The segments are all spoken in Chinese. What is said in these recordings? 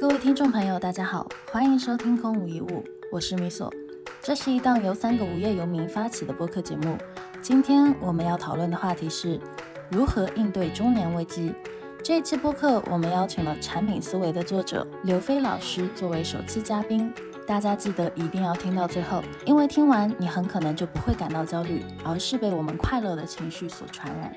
各位听众朋友，大家好，欢迎收听《空无一物》，我是米索。这是一档由三个无业游民发起的播客节目。今天我们要讨论的话题是如何应对中年危机。这一期播客，我们邀请了《产品思维》的作者刘飞老师作为首期嘉宾。大家记得一定要听到最后，因为听完你很可能就不会感到焦虑，而是被我们快乐的情绪所传染。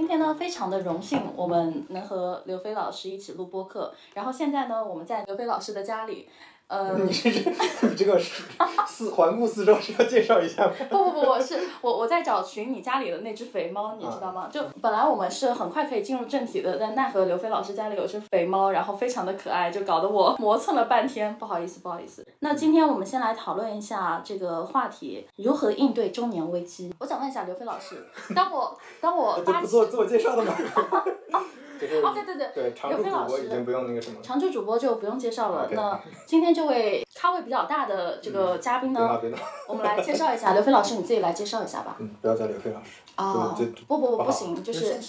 今天呢，非常的荣幸，我们能和刘飞老师一起录播客。然后现在呢，我们在刘飞老师的家里。呃，你这这你这个是四环顾四周是要介绍一下吗？不不不，我是我我在找寻你家里的那只肥猫，你知道吗？就本来我们是很快可以进入正题的，但奈何刘飞老师家里有只肥猫，然后非常的可爱，就搞得我磨蹭了半天。不好意思，不好意思。那今天我们先来讨论一下这个话题：如何应对中年危机。我想问一下刘飞老师，当我当我 不做自我介绍的吗？哦，对对对，对常驻主播已经不用那个什么。常驻主播就不用介绍了。那今天这位咖位比较大的这个嘉宾呢，我们来介绍一下 刘飞老师，你自己来介绍一下吧。嗯，不要叫刘飞老师。啊，不不不不行，就是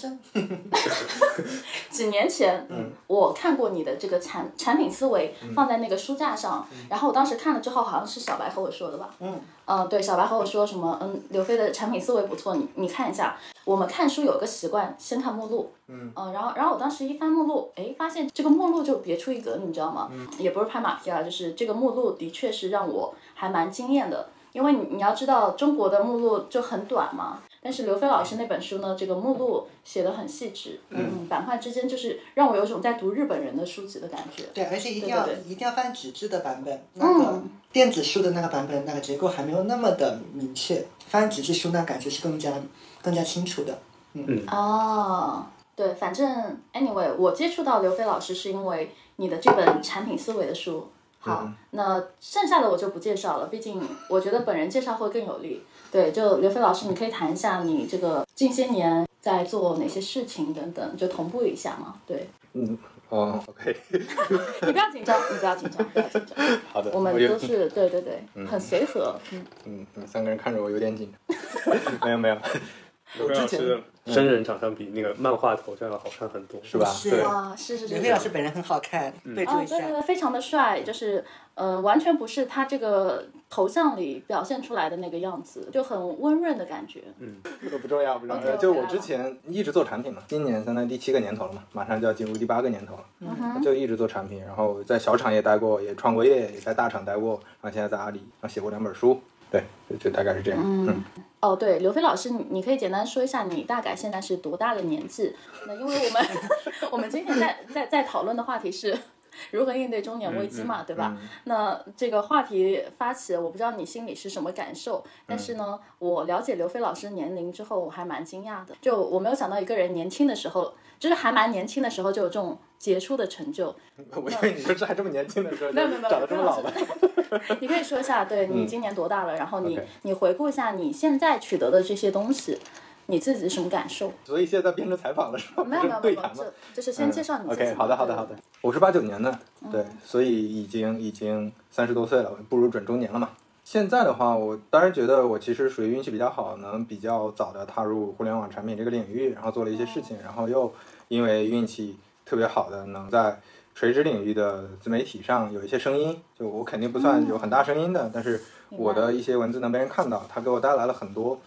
几年前，嗯，我看过你的这个产产品思维放在那个书架上，然后我当时看了之后，好像是小白和我说的吧。嗯。嗯，对，小白和我说什么？嗯，刘飞的产品思维不错，你你看一下。我们看书有个习惯，先看目录。嗯。嗯，然后然后我当时一翻目录，哎，发现这个目录就别出一格，你知道吗？嗯。也不是拍马屁啊，就是这个目录的确是让我还蛮惊艳的，因为你你要知道中国的目录就很短嘛。但是刘飞老师那本书呢，这个目录写的很细致，嗯，板块之间就是让我有种在读日本人的书籍的感觉。对，而且一定要一定要翻纸质的版本，那个电子书的那个版本，那个结构还没有那么的明确，翻纸质书那感觉是更加更加清楚的。嗯。哦，对，反正 anyway，我接触到刘飞老师是因为你的这本产品思维的书。好，那剩下的我就不介绍了，毕竟我觉得本人介绍会更有利。对，就刘飞老师，你可以谈一下你这个近些年在做哪些事情等等，就同步一下嘛。对，嗯，哦，OK。你不要紧张，你不要紧张，不要紧张。好的，我们都是对对对，很随和。嗯嗯，三个人看着我有点紧张。没 有没有。刘飞老师真人长相比那个漫画头像要好看很多，是吧？是啊，是是是。刘飞老师本人很好看，备注一下。对对对，非常的帅，就是呃，完全不是他这个头像里表现出来的那个样子，就很温润的感觉。嗯，这个不重要，不重要。就我之前一直做产品嘛，今年相当于第七个年头了嘛，马上就要进入第八个年头了。嗯就一直做产品，然后在小厂也待过，也创过业，也在大厂待过，然后现在在阿里，然后写过两本书。对，就大概是这样。嗯。哦，对，刘飞老师，你你可以简单说一下你大概现在是多大的年纪？那因为我们 我们今天在在在讨论的话题是如何应对中年危机嘛，对吧？那这个话题发起，我不知道你心里是什么感受，但是呢，我了解刘飞老师年龄之后，我还蛮惊讶的，就我没有想到一个人年轻的时候。就是还蛮年轻的时候就有这种杰出的成就。我以为你说这还这么年轻的时候，没有没有没有，长得这么老了。你可以说一下，对你今年多大了？然后你你回顾一下你现在取得的这些东西，你自己什么感受？所以现在变成采访了是吧？没有没有没有，就就是先介绍你自己。OK，好的好的好的。我是八九年的，对，所以已经已经三十多岁了，步入准中年了嘛。现在的话，我当然觉得我其实属于运气比较好，能比较早的踏入互联网产品这个领域，然后做了一些事情，然后又因为运气特别好的能在垂直领域的自媒体上有一些声音。就我肯定不算有很大声音的，但是我的一些文字能被人看到，它给我带来了很多。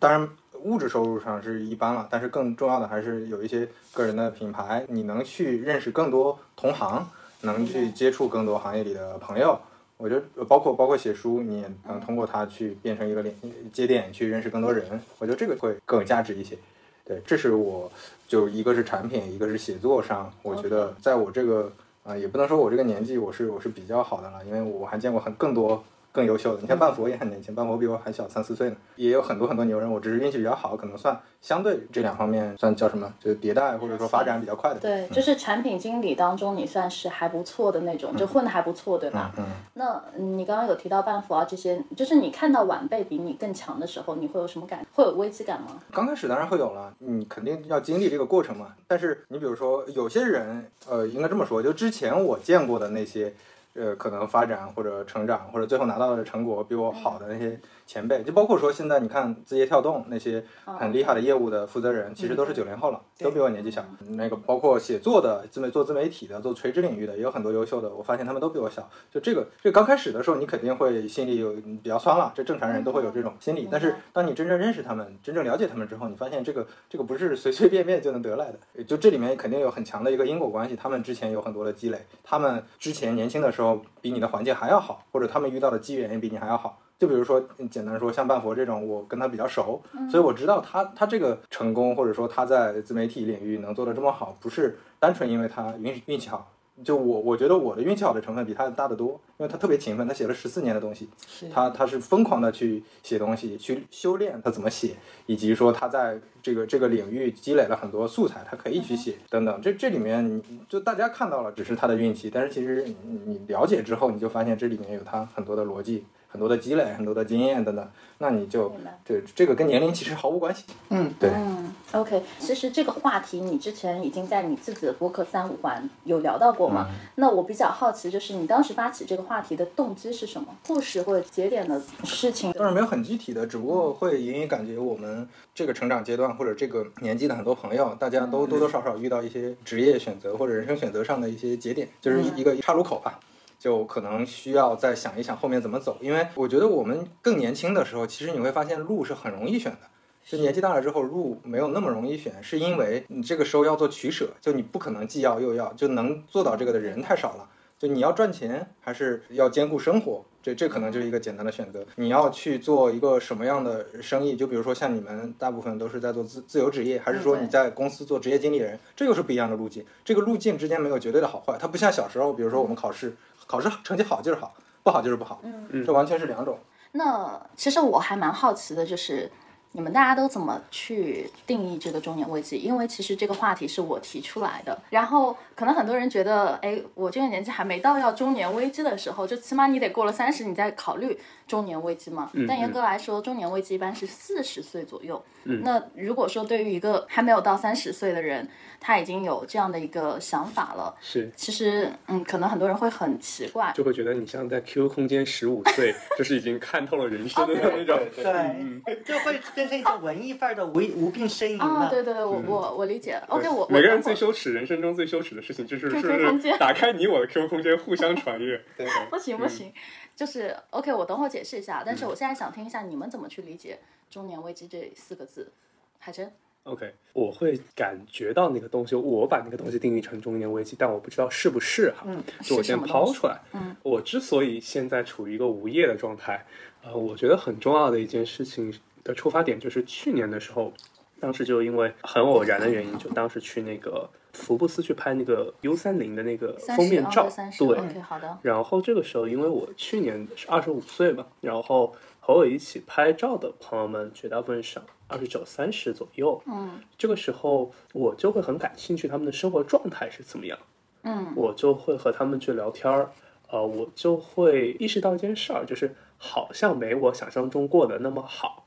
当然物质收入上是一般了，但是更重要的还是有一些个人的品牌，你能去认识更多同行，能去接触更多行业里的朋友。我觉得包括包括写书，你也能通过它去变成一个连节点，去认识更多人。我觉得这个会更有价值一些。对，这是我就一个是产品，一个是写作上，我觉得在我这个啊，也不能说我这个年纪我是我是比较好的了，因为我还见过很更多。更优秀的，你看半佛也很年轻，半佛比我还小三四岁呢，也有很多很多牛人，我只是运气比较好，可能算相对这两方面算叫什么，就是迭代或者说发展比较快的。对，就是产品经理当中你算是还不错的那种，就混的还不错，对吧？嗯。那你刚刚有提到半佛啊这些，就是你看到晚辈比你更强的时候，你会有什么感？会有危机感吗？刚开始当然会有了，你肯定要经历这个过程嘛。但是你比如说有些人，呃，应该这么说，就之前我见过的那些。呃，可能发展或者成长，或者最后拿到的成果比我好的那些前辈，就包括说现在你看字节跳动那些很厉害的业务的负责人，其实都是九零后了，都比我年纪小。那个包括写作的自媒做自媒体的，做垂直领域的也有很多优秀的，我发现他们都比我小。就这个，这刚开始的时候，你肯定会心里有比较酸了，这正常人都会有这种心理。但是当你真正认识他们，真正了解他们之后，你发现这个这个不是随随便便就能得来的，就这里面肯定有很强的一个因果关系。他们之前有很多的积累，他们之前年轻的时候比你的环境还要好，或者他们遇到的机缘也比你还要好。就比如说，简单说，像半佛这种，我跟他比较熟，所以我知道他他这个成功，或者说他在自媒体领域能做得这么好，不是单纯因为他运运气好。就我我觉得我的运气好的成分比他大得多，因为他特别勤奋，他写了十四年的东西，他他是疯狂的去写东西，去修炼他怎么写，以及说他在这个这个领域积累了很多素材，他可以去写等等。这这里面就大家看到了只是他的运气，但是其实你你了解之后，你就发现这里面有他很多的逻辑。很多的积累，很多的经验等等，那你就对这个跟年龄其实毫无关系。嗯，对。嗯，OK，其实这个话题你之前已经在你自己的播客三五环有聊到过嘛？那我比较好奇，就是你当时发起这个话题的动机是什么？故事或者节点的事情？当然没有很具体的，只不过会隐隐感觉我们这个成长阶段或者这个年纪的很多朋友，大家都多多少少遇到一些职业选择或者人生选择上的一些节点，就是一个岔路口吧。就可能需要再想一想后面怎么走，因为我觉得我们更年轻的时候，其实你会发现路是很容易选的。就年纪大了之后，路没有那么容易选，是因为你这个时候要做取舍，就你不可能既要又要，就能做到这个的人太少了。就你要赚钱，还是要兼顾生活，这这可能就是一个简单的选择。你要去做一个什么样的生意？就比如说像你们大部分都是在做自自由职业，还是说你在公司做职业经理人？这又是不一样的路径。这个路径之间没有绝对的好坏，它不像小时候，比如说我们考试。考试成绩好就是好，不好就是不好，嗯，这完全是两种。那其实我还蛮好奇的，就是你们大家都怎么去定义这个中年危机？因为其实这个话题是我提出来的，然后可能很多人觉得，哎，我这个年纪还没到要中年危机的时候，就起码你得过了三十，你再考虑中年危机嘛。但严格来说，中年危机一般是四十岁左右。那如果说对于一个还没有到三十岁的人，他已经有这样的一个想法了，是，其实，嗯，可能很多人会很奇怪，就会觉得你像在 QQ 空间十五岁，就是已经看透了人生的那种，对，就会变成一种文艺范儿的无无病呻吟啊，对对对，我我我理解。OK，我每个人最羞耻，人生中最羞耻的事情就是是打开你我的 QQ 空间，互相传阅。对，不行不行，就是 OK，我等会儿解释一下，但是我现在想听一下你们怎么去理解“中年危机”这四个字，海珍。OK，我会感觉到那个东西，我把那个东西定义成中年危机，但我不知道是不是哈。嗯，就我先抛出来。嗯，我之所以现在处于一个无业的状态，呃，我觉得很重要的一件事情的出发点就是去年的时候，当时就因为很偶然的原因，就当时去那个福布斯去拍那个 U 三零的那个封面照。对好的。然后这个时候，因为我去年是二十五岁嘛，然后和我一起拍照的朋友们绝大部分上。二十九、三十左右，嗯，这个时候我就会很感兴趣他们的生活状态是怎么样，嗯，我就会和他们去聊天儿，呃，我就会意识到一件事儿，就是好像没我想象中过得那么好，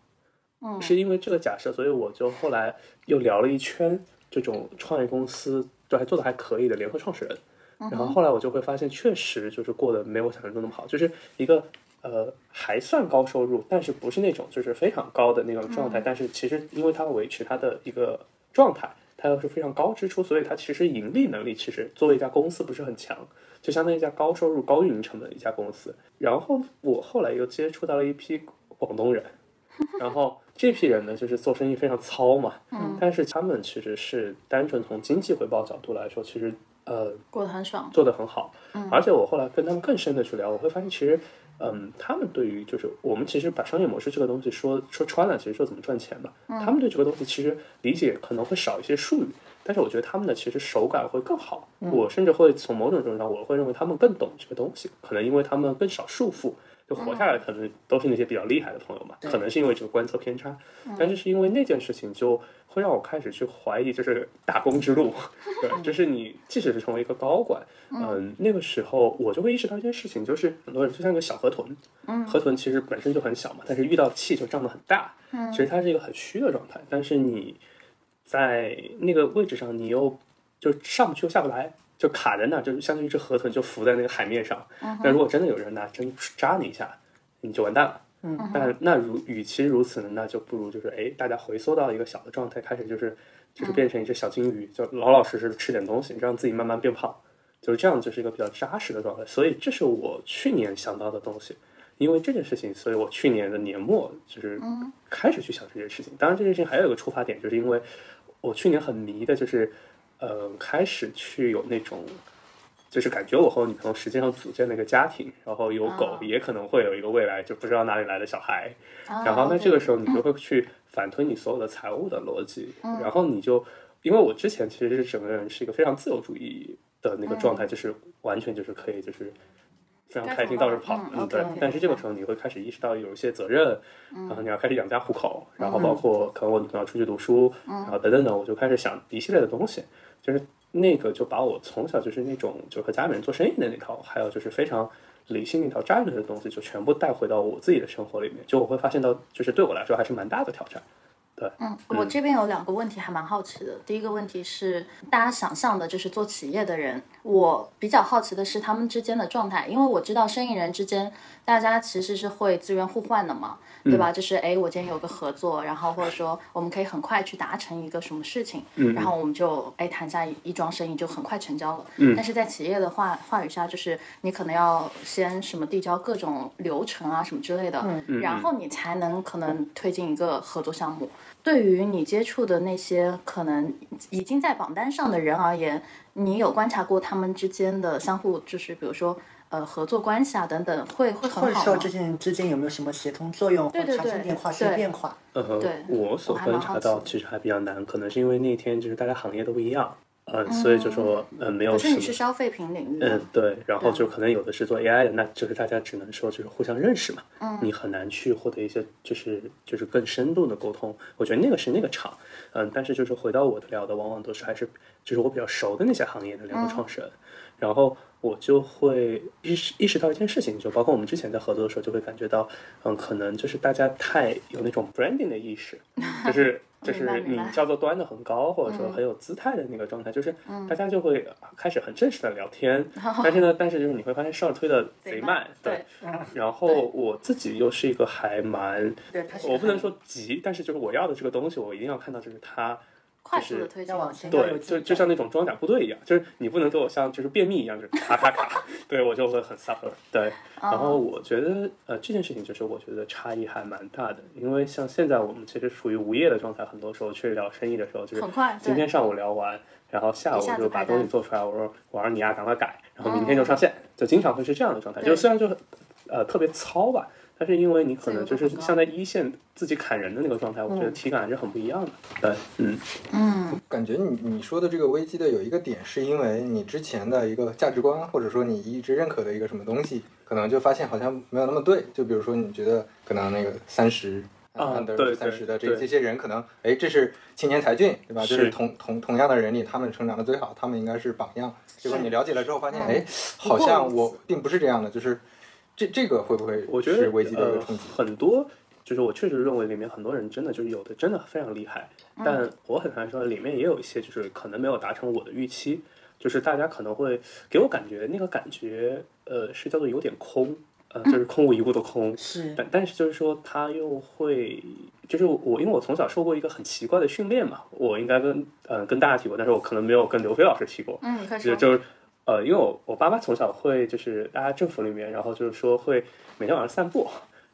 嗯，是因为这个假设，所以我就后来又聊了一圈这种创业公司，都还做的还可以的联合创始人，然后后来我就会发现，确实就是过得没有想象中那么好，就是一个。呃，还算高收入，但是不是那种就是非常高的那种状态。但是其实，因为它维持它的一个状态，它又是非常高支出，所以它其实盈利能力其实作为一家公司不是很强，就相当于一家高收入、高运营成本的一家公司。然后我后来又接触到了一批广东人，然后这批人呢，就是做生意非常糙嘛，嗯，但是他们其实是单纯从经济回报角度来说，其实呃过得很爽，做得很好。嗯，而且我后来跟他们更深的去聊，我会发现其实。嗯，他们对于就是我们其实把商业模式这个东西说说穿了，其实说怎么赚钱嘛。他们对这个东西其实理解可能会少一些术语，但是我觉得他们的其实手感会更好。我甚至会从某种程度上，我会认为他们更懂这个东西，可能因为他们更少束缚。就活下来，可能都是那些比较厉害的朋友嘛。可能是因为这个观测偏差，但是是因为那件事情，就会让我开始去怀疑，就是打工之路。对，就是你即使是成为一个高管，嗯，那个时候我就会意识到一件事情，就是很多人就像个小河豚，嗯，河豚其实本身就很小嘛，但是遇到气就胀得很大。嗯，其实它是一个很虚的状态，但是你在那个位置上，你又就上不去又下不来。就卡在那儿，就是相当于一只河豚，就浮在那个海面上。那如果真的有人拿针扎你一下，你就完蛋了。嗯，但那如与其如此呢，那就不如就是哎，大家回缩到一个小的状态，开始就是就是变成一只小金鱼，就老老实实的吃点东西，让自己慢慢变胖，就是这样，就是一个比较扎实的状态。所以这是我去年想到的东西。因为这件事情，所以我去年的年末就是开始去想这件事情。当然，这件事情还有一个出发点，就是因为我去年很迷的，就是呃，开始去有那种，就是感觉我和我女朋友实际上组建了一个家庭，然后有狗，也可能会有一个未来就不知道哪里来的小孩。然后，那这个时候你就会去反推你所有的财务的逻辑，然后你就，因为我之前其实是整个人是一个非常自由主义的那个状态，就是完全就是可以就是。非常开心到处跑，嗯对，但是这个时候你会开始意识到有一些责任，然后你要开始养家糊口，然后包括可能我女朋友出去读书，然后等等等，我就开始想一系列的东西，就是那个就把我从小就是那种就和家里人做生意的那套，还有就是非常理性那套战略的东西，就全部带回到我自己的生活里面，就我会发现到，就是对我来说还是蛮大的挑战。对嗯，我这边有两个问题还蛮好奇的。第一个问题是，大家想象的就是做企业的人，我比较好奇的是他们之间的状态，因为我知道生意人之间大家其实是会资源互换的嘛，对吧？就是哎，我今天有个合作，然后或者说我们可以很快去达成一个什么事情，然后我们就哎谈下一桩生意就很快成交了。嗯但是在企业的话话语下，就是你可能要先什么递交各种流程啊什么之类的，然后你才能可能推进一个合作项目。对于你接触的那些可能已经在榜单上的人而言，你有观察过他们之间的相互，就是比如说呃合作关系啊等等，会会很好或者说之间之间有没有什么协同作用或产生变化、些变化？呃，对，我所观察到其实还比较难，可能是因为那天就是大家行业都不一样。嗯，所以就说，嗯，没有。可是你是消费品领域。嗯，对，然后就可能有的是做 AI 的，那就是大家只能说就是互相认识嘛。嗯。你很难去获得一些就是就是更深度的沟通。我觉得那个是那个场，嗯，但是就是回到我的聊的，往往都是还是就是我比较熟的那些行业的两个创始人，然后我就会意识意识到一件事情，就包括我们之前在合作的时候，就会感觉到，嗯，可能就是大家太有那种 branding 的意识，就是。就是你叫做端的很高，或者说很有姿态的那个状态，就是大家就会开始很正式的聊天。但是呢，但是就是你会发现事儿推的 贼慢，对。然后我自己又是一个还蛮，我不能说急，但是就是我要的这个东西，我一定要看到就是它。快速的推进往前，对，就就像那种装甲部队一样，就是你不能给我像就是便秘一样，就是卡卡卡，对我就会很 suffer。对，然后我觉得呃这件事情就是我觉得差异还蛮大的，因为像现在我们其实处于无业的状态，很多时候去聊生意的时候，就是很快，今天上午聊完，然后下午就把东西做出来，我说我让你呀赶快改，然后明天就上线，就经常会是这样的状态，就虽然就呃特别糙吧。但是因为你可能就是像在一线自己砍人的那个状态，我觉得体感还是很不一样的。对，嗯嗯，感觉你你说的这个危机的有一个点，是因为你之前的一个价值观，或者说你一直认可的一个什么东西，可能就发现好像没有那么对。就比如说你觉得可能那个三十啊，对三十的这这些人，可能哎，这是青年才俊，对吧？就是同同同样的人里，他们成长的最好，他们应该是榜样。结果你了解了之后发现，哎，好像我并不是这样的，就是。这这个会不会？我觉得呃，很多就是我确实认为里面很多人真的就是有的真的非常厉害，但我很难说里面也有一些就是可能没有达成我的预期，就是大家可能会给我感觉那个感觉呃是叫做有点空，呃就是空无一物的空，是，但但是就是说他又会就是我因为我从小受过一个很奇怪的训练嘛，我应该跟呃跟大家提过，但是我可能没有跟刘飞老师提过，嗯，就就是。呃，因为我我爸妈从小会就是大家政府里面，然后就是说会每天晚上散步，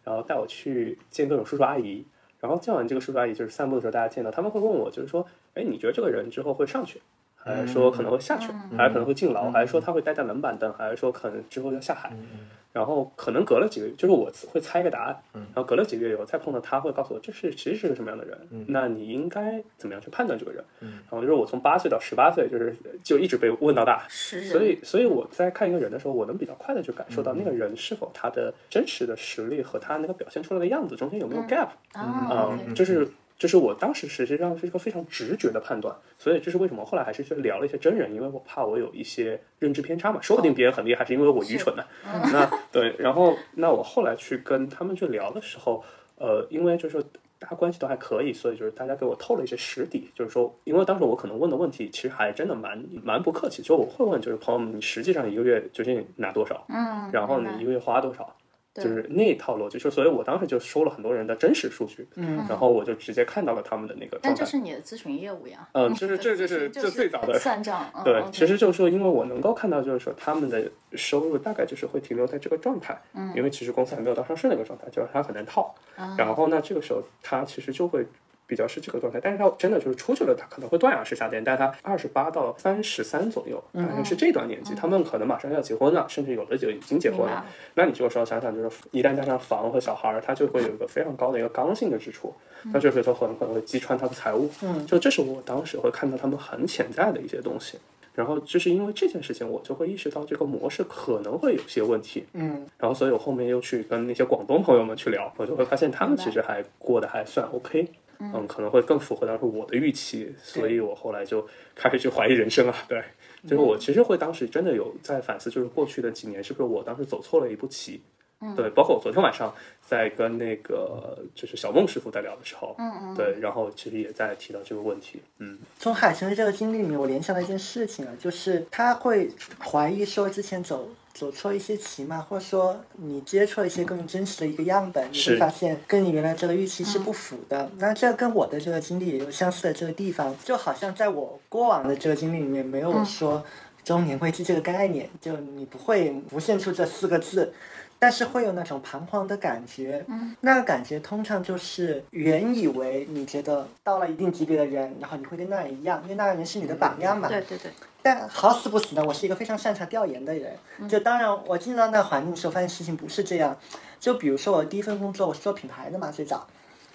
然后带我去见各种叔叔阿姨，然后见完这个叔叔阿姨，就是散步的时候大家见到，他们会问我，就是说，哎，你觉得这个人之后会上去，还是说可能会下去，还是可能会进牢，还是说他会待在冷板凳，还是说可能之后要下海？然后可能隔了几个月，就是我会猜一个答案，然后隔了几个月以后再碰到他，会告诉我这是其实是个什么样的人，那你应该怎么样去判断这个人？然后就是我从八岁到十八岁，就是就一直被问到大，所以所以我在看一个人的时候，我能比较快的去感受到那个人是否他的真实的实力和他那个表现出来的样子中间有没有 gap，嗯，就是。就是我当时实际上是一个非常直觉的判断，所以这是为什么后来还是去聊了一些真人，因为我怕我有一些认知偏差嘛，说不定别人很厉害，是因为我愚蠢呢。那对，然后那我后来去跟他们去聊的时候，呃，因为就是大家关系都还可以，所以就是大家给我透了一些实底，就是说，因为当时我可能问的问题其实还真的蛮蛮不客气，就我会问，就是朋友们，你实际上一个月究竟拿多少？嗯，然后你一个月花多少？就是那一套逻辑。就所以我当时就收了很多人的真实数据，嗯，然后我就直接看到了他们的那个状态。但这是你的咨询业务呀。嗯，就是这就是就最早的算账。对，其实就是说，因为我能够看到，就是说他们的收入大概就是会停留在这个状态，嗯，因为其实公司还没有到上市那个状态，就是它很难套。然后呢，这个时候它其实就会。比较是这个状态，但是他真的就是出去了，他可能会断崖式下跌。但是他二十八到三十三左右，好像是这段年纪，他们可能马上要结婚了，甚至有的就已经结婚了。那你就说想想，就是一旦加上房和小孩儿，他就会有一个非常高的一个刚性的支出，那就是他很可能会击穿他的财务。嗯，就这是我当时会看到他们很潜在的一些东西。然后就是因为这件事情，我就会意识到这个模式可能会有些问题。嗯，然后所以我后面又去跟那些广东朋友们去聊，我就会发现他们其实还过得还算 OK。嗯，可能会更符合当时我的预期，所以我后来就开始去怀疑人生啊。对，就是我其实会当时真的有在反思，就是过去的几年是不是我当时走错了一步棋。嗯，对，包括我昨天晚上在跟那个就是小孟师傅在聊的时候，嗯嗯，对，然后其实也在提到这个问题。嗯，从海城的这个经历里面，我联想到一件事情啊，就是他会怀疑说之前走。走错一些棋嘛，或者说你接触了一些更真实的一个样本，你会发现跟你原来这个预期是不符的。那这跟我的这个经历也有相似的这个地方，就好像在我过往的这个经历里面没有说中年危机这个概念，就你不会浮现出这四个字。但是会有那种彷徨的感觉，嗯那个感觉通常就是原以为你觉得到了一定级别的人，然后你会跟那人一样，因为那个人是你的榜样嘛。对对对。但好死不死呢，我是一个非常擅长调研的人。就当然，我进到那环境的时候，发现事情不是这样。就比如说我第一份工作，我是做品牌的嘛，最早，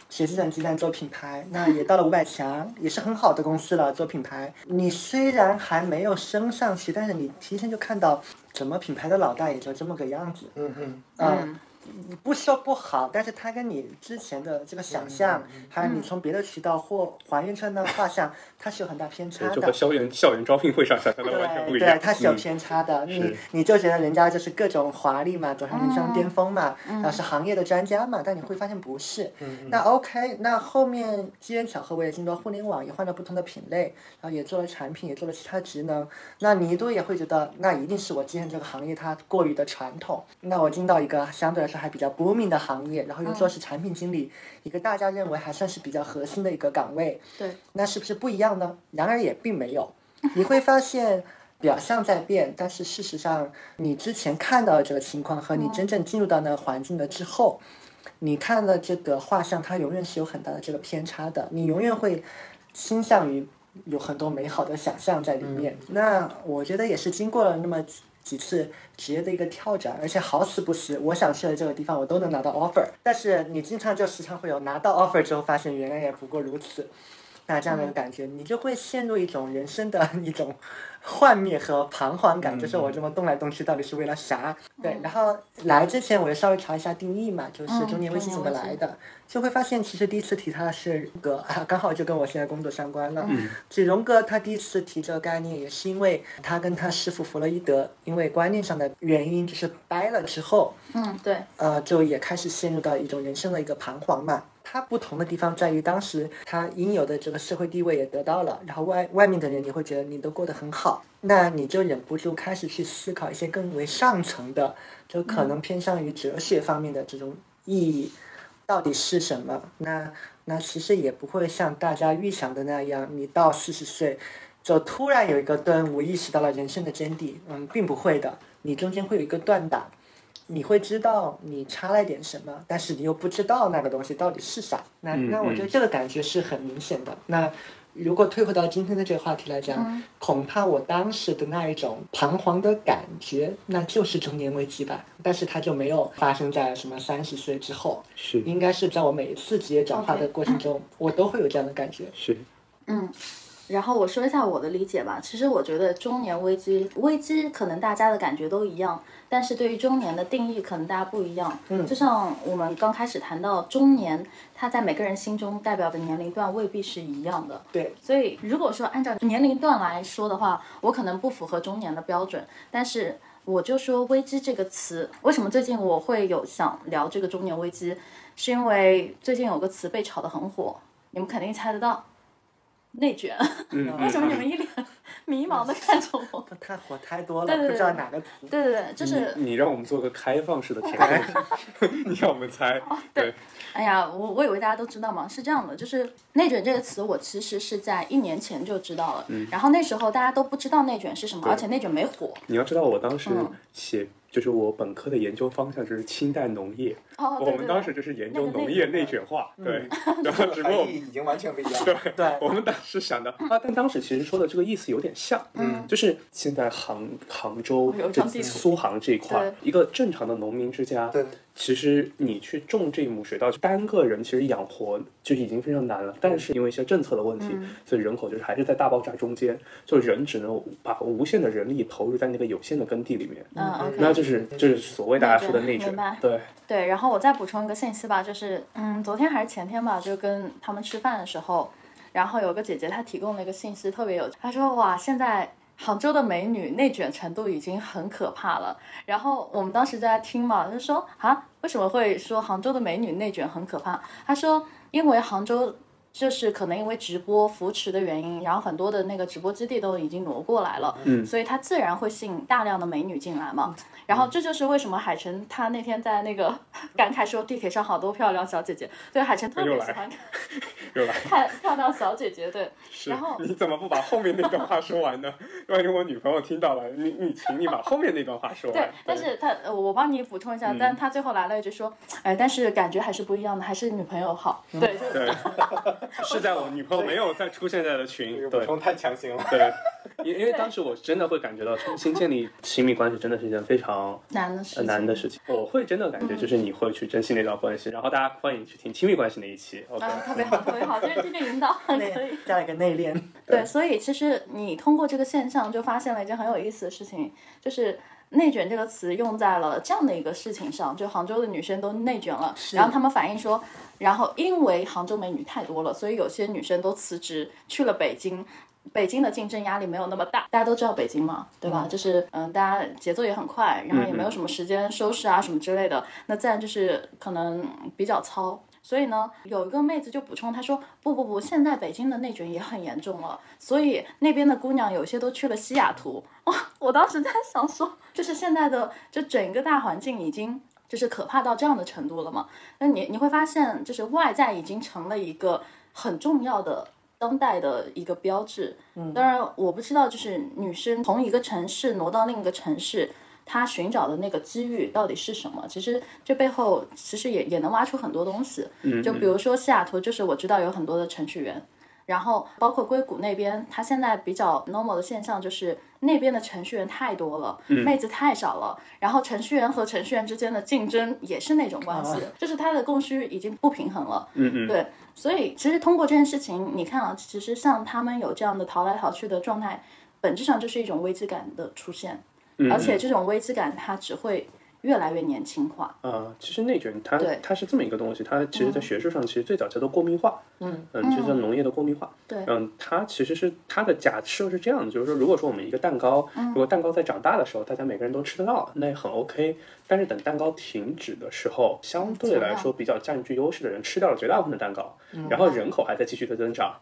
写计算鸡蛋做品牌，那也到了五百强，也是很好的公司了。做品牌，你虽然还没有升上去，但是你提前就看到。什么品牌的老大也就这么个样子，嗯嗯，嗯。不说不好，但是它跟你之前的这个想象，还有你从别的渠道或还原出来的画像，它是有很大偏差的。就和校园校园招聘会上想象的完全不一样。对，它是有偏差的。你你就觉得人家就是各种华丽嘛，走上人生巅峰嘛，然后是行业的专家嘛，但你会发现不是。那 OK，那后面机缘巧合，我也进到互联网，也换了不同的品类，然后也做了产品，也做了其他职能。那你都也会觉得，那一定是我今天这个行业它过于的传统。那我进到一个相对来说。还比较 booming 的行业，然后又做是产品经理，一个大家认为还算是比较核心的一个岗位。对，那是不是不一样呢？然而也并没有。你会发现表象在变，但是事实上，你之前看到的这个情况和你真正进入到那个环境的之后，你看了这个画像，它永远是有很大的这个偏差的。你永远会倾向于有很多美好的想象在里面。那我觉得也是经过了那么。几次职业的一个跳转，而且好死不死，我想去的这个地方我都能拿到 offer，但是你经常就时常会有拿到 offer 之后发现原来也不过如此，那这样的感觉，你就会陷入一种人生的 一种幻灭和彷徨感，就是我这么动来动去到底是为了啥？对，然后来之前我就稍微查一下定义嘛，就是中年危机怎么来的。就会发现，其实第一次提它是荣格啊，刚好就跟我现在工作相关了。嗯，其实荣格他第一次提这个概念，也是因为他跟他师傅弗洛伊德，因为观念上的原因，就是掰了之后，嗯，对，呃，就也开始陷入到一种人生的一个彷徨嘛。他不同的地方在于，当时他应有的这个社会地位也得到了，然后外外面的人你会觉得你都过得很好，那你就忍不住开始去思考一些更为上层的，就可能偏向于哲学方面的这种意义。到底是什么？那那其实也不会像大家预想的那样，你到四十岁就突然有一个顿悟，意识到了人生的真谛。嗯，并不会的，你中间会有一个断档，你会知道你差了点什么，但是你又不知道那个东西到底是啥。那那我觉得这个感觉是很明显的。那。如果退回到今天的这个话题来讲，恐怕我当时的那一种彷徨的感觉，那就是中年危机吧。但是它就没有发生在什么三十岁之后，是应该是在我每一次职业转化的过程中，我都会有这样的感觉。是，嗯。然后我说一下我的理解吧。其实我觉得中年危机，危机可能大家的感觉都一样，但是对于中年的定义可能大家不一样。嗯，就像我们刚开始谈到中年，它在每个人心中代表的年龄段未必是一样的。对，所以如果说按照年龄段来说的话，我可能不符合中年的标准。但是我就说危机这个词，为什么最近我会有想聊这个中年危机，是因为最近有个词被炒得很火，你们肯定猜得到。内卷，为什么你们一脸 迷茫的看着我。他火太多了，对对对不知道哪个词。对对对，就是你你让我们做个开放式的填问，你让我们猜，对，哎呀，我我以为大家都知道嘛，是这样的，就是内卷这个词，我其实是在一年前就知道了，然后那时候大家都不知道内卷是什么，而且内卷没火。你要知道我当时嗯写。就是我本科的研究方向就是清代农业，哦，我们当时就是研究农业内卷化，对，然后只不含过 义已经完全不一样。对对我们当时想的 啊，但当时其实说的这个意思有点像，嗯，就是现在杭杭州苏杭这一块对，一个正常的农民之家，对，其实你去种这一亩水稻，单个人其实养活就已经非常难了。但是因为一些政策的问题，嗯所以人口就是还是在大爆炸中间，就人只能把无限的人力投入在那个有限的耕地里面，嗯，OK，那就是就是所谓大家说的内卷内卷明白，对，对，然后我再补充一个信息吧，就是嗯，昨天还是前天吧，就跟他们吃饭的时候，然后有个姐姐她提供了一个信息，特别有趣，她说哇，现在。杭州的美女内卷程度已经很可怕了，然后我们当时在听嘛，就说啊，为什么会说杭州的美女内卷很可怕？他说，因为杭州就是可能因为直播扶持的原因，然后很多的那个直播基地都已经挪过来了，嗯所以它自然会吸引大量的美女进来嘛。然后这就是为什么海晨他那天在那个 感慨说地铁上好多漂亮小姐姐，对海晨特别喜欢又来。看漂亮小姐姐，对，是然后你怎么不把后面那段话说完呢？万一我女朋友听到了，你你请你把后面那段话说完。对，但是他呃我帮你补充一下，但他最后来了一句说，哎，但是感觉还是不一样的，还是女朋友好，对，就对，是在我女朋友没有再出现在的群，对太强行了。对，因因为当时我真的会感觉到重新建立亲密关系真的是一件非常难的事情，呃难的事情。我会真的感觉就是你会去珍惜那段关系，然后大家欢迎去听亲密关系那一期。OK，啊，特别好，特别好，这个这个引导很可以。加了一个内敛。对，所以其实你通过这个现象就发现了一件很有意思的事情，就是内卷这个词用在了这样的一个事情上，就杭州的女生都内卷了，然后她们反映说，然后因为杭州美女太多了，所以有些女生都辞职去了北京。北京的竞争压力没有那么大，大家都知道北京嘛，对吧？就是嗯，大家节奏也很快，然后也没有什么时间收拾啊什么之类的，那自然就是可能比较糙。所以呢，有一个妹子就补充，她说不不不，现在北京的内卷也很严重了，所以那边的姑娘有些都去了西雅图。哇，我当时在想说，就是现在的就整个大环境已经就是可怕到这样的程度了嘛？那你你会发现，就是外在已经成了一个很重要的。当代的一个标志，嗯，当然我不知道，就是女生从一个城市挪到另一个城市，她寻找的那个机遇到底是什么？其实这背后其实也也能挖出很多东西。嗯就比如说西雅图，就是我知道有很多的程序员，然后包括硅谷那边，他现在比较 normal 的现象就是那边的程序员太多了，妹子太少了，然后程序员和程序员之间的竞争也是那种关系，就是他的供需已经不平衡了。嗯嗯，对，所以其实通过这件事情，你看啊，其实像他们有这样的逃来逃去的状态，本质上就是一种危机感的出现，嗯而且这种危机感它只会越来越年轻化。啊，其实内卷它它是这么一个东西，它其实在学术上其实最早叫做过密化，嗯嗯，就叫农业的过密化。对嗯，它其实是它的假设是这样的，就是说，如果说我们一个蛋糕，如果蛋糕在长大的时候，大家每个人都吃得到，那也很 OK。但是等蛋糕停止的时候，相对来说比较占据优势的人吃掉了绝大部分的蛋糕，然后人口还在继续的增长。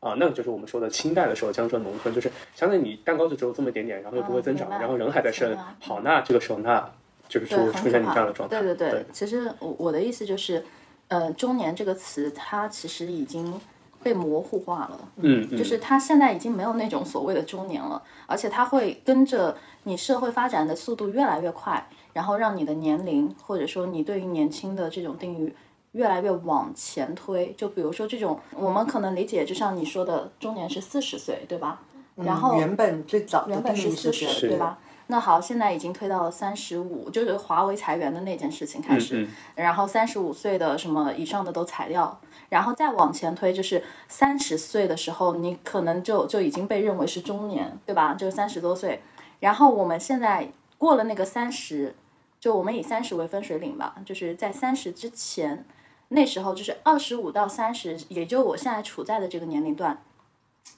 啊，那个就是我们说的清代的时候江浙农村，就是相当于你蛋糕就只有这么一点点，然后又不会增长，然后人还在生。好，那这个时候那就是出出现你这样的状态。对对对其实我我的意思就是，呃，中年这个词它其实已经被模糊化了。嗯嗯，就是它现在已经没有那种所谓的中年了，而且它会跟着你社会发展的速度越来越快，然后让你的年龄或者说你对于年轻的这种定义越来越往前推。就比如说这种，我们可能理解，就像你说的，中年是四十岁，对吧？然后原本最早的原本是四十，对吧？那好，现在已经推到了三十五，就是华为裁员的那件事情开始，嗯然后三十五岁的什么以上的都裁掉，然后再往前推，就是三十岁的时候，你可能就就已经被认为是中年，对吧？就三十多岁，然后我们现在过了那个三十，就我们以三十为分水岭吧，就是在三十之前，那时候就是二十五到三十，也就我现在处在的这个年龄段。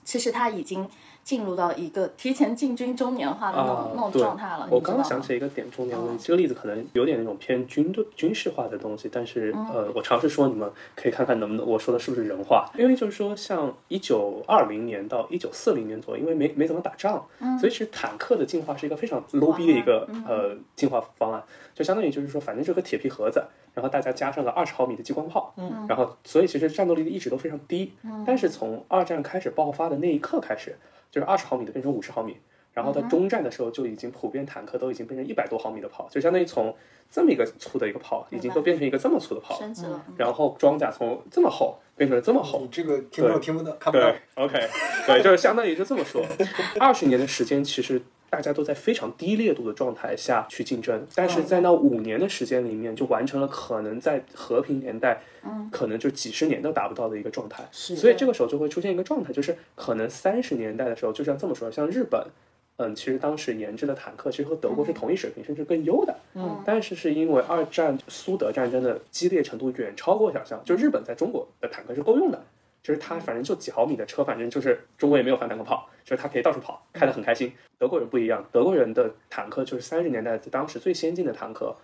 其实他已经进入到一个提前进军中年化的那种、啊，那种状态了。我刚刚想起一个点中年危嗯机，这个例子可能有点那种偏军队军事化的东西，但是嗯呃，我尝试说你们可以看看能不能我说的是不是人话，因为就是说像一九二零年到一九四零年左右，因为没没怎么打仗，嗯所以其实坦克的进化是一个非常 low 逼的一个嗯呃进化方案，就相当于就是说反正这个铁皮盒子。然后大家加上了二十毫米的激光炮，嗯，然后所以其实战斗力一直都非常低，嗯，但是从二战开始爆发的那一刻开始，就是二十毫米的变成五十毫米，然后到中战的时候就已经普遍坦克都已经变成一百多毫米的炮，就相当于从这么一个粗的一个炮，已经都变成一个这么粗的炮，升级了。嗯然后装甲从这么厚变成了这么厚你，这个听众听不到，看不到对。，OK，对，就是相当于就这么说，二十年的时间其实。大家都在非常低烈度的状态下去竞争，但是在那五年的时间里面，就完成了可能在和平年代，可能就几十年都达不到的一个状态。是所以这个时候就会出现一个状态，就是可能三十年代的时候，就像这么说，像日本，嗯，其实当时研制的坦克其实和德国是同一水平，甚至更优的。嗯，但是是因为二战苏德战争的激烈程度远超过想象，就日本在中国的坦克是够用的。就是它反正就几毫米的车，反正就是中国也没有反坦克炮，就是它可以到处跑，开得很开心。德国人不一样，德国人的坦克就是三十年代当时最先进的坦克，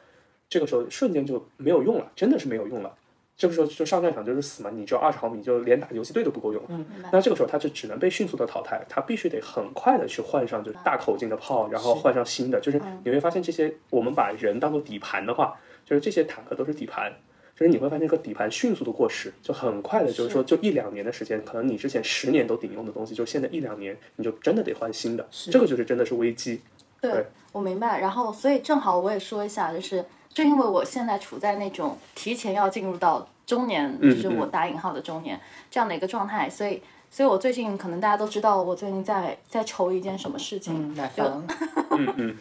这个时候瞬间就没有用了，真的是没有用了。这个时候就上战场就是死嘛，你只有二十毫米，就连打游击队都不够用。嗯那这个时候他就只能被迅速的淘汰，他必须得很快的去换上就是大口径的炮，然后换上新的。就是你会发现这些，我们把人当做底盘的话，就是这些坦克都是底盘。就是你会发现这个底盘迅速的过时，就很快的，就是说就一两年的时间，可能你之前十年都顶用的东西，就现在一两年你就真的得换新的，这个就是真的是危机。对对，我明白。然后，所以正好我也说一下，就是正因为我现在处在那种提前要进入到中年，嗯就是我打引号的中年这样的一个状态，所以，所以我最近可能大家都知道，我最近在在愁一件什么事情。嗯，买房，嗯嗯，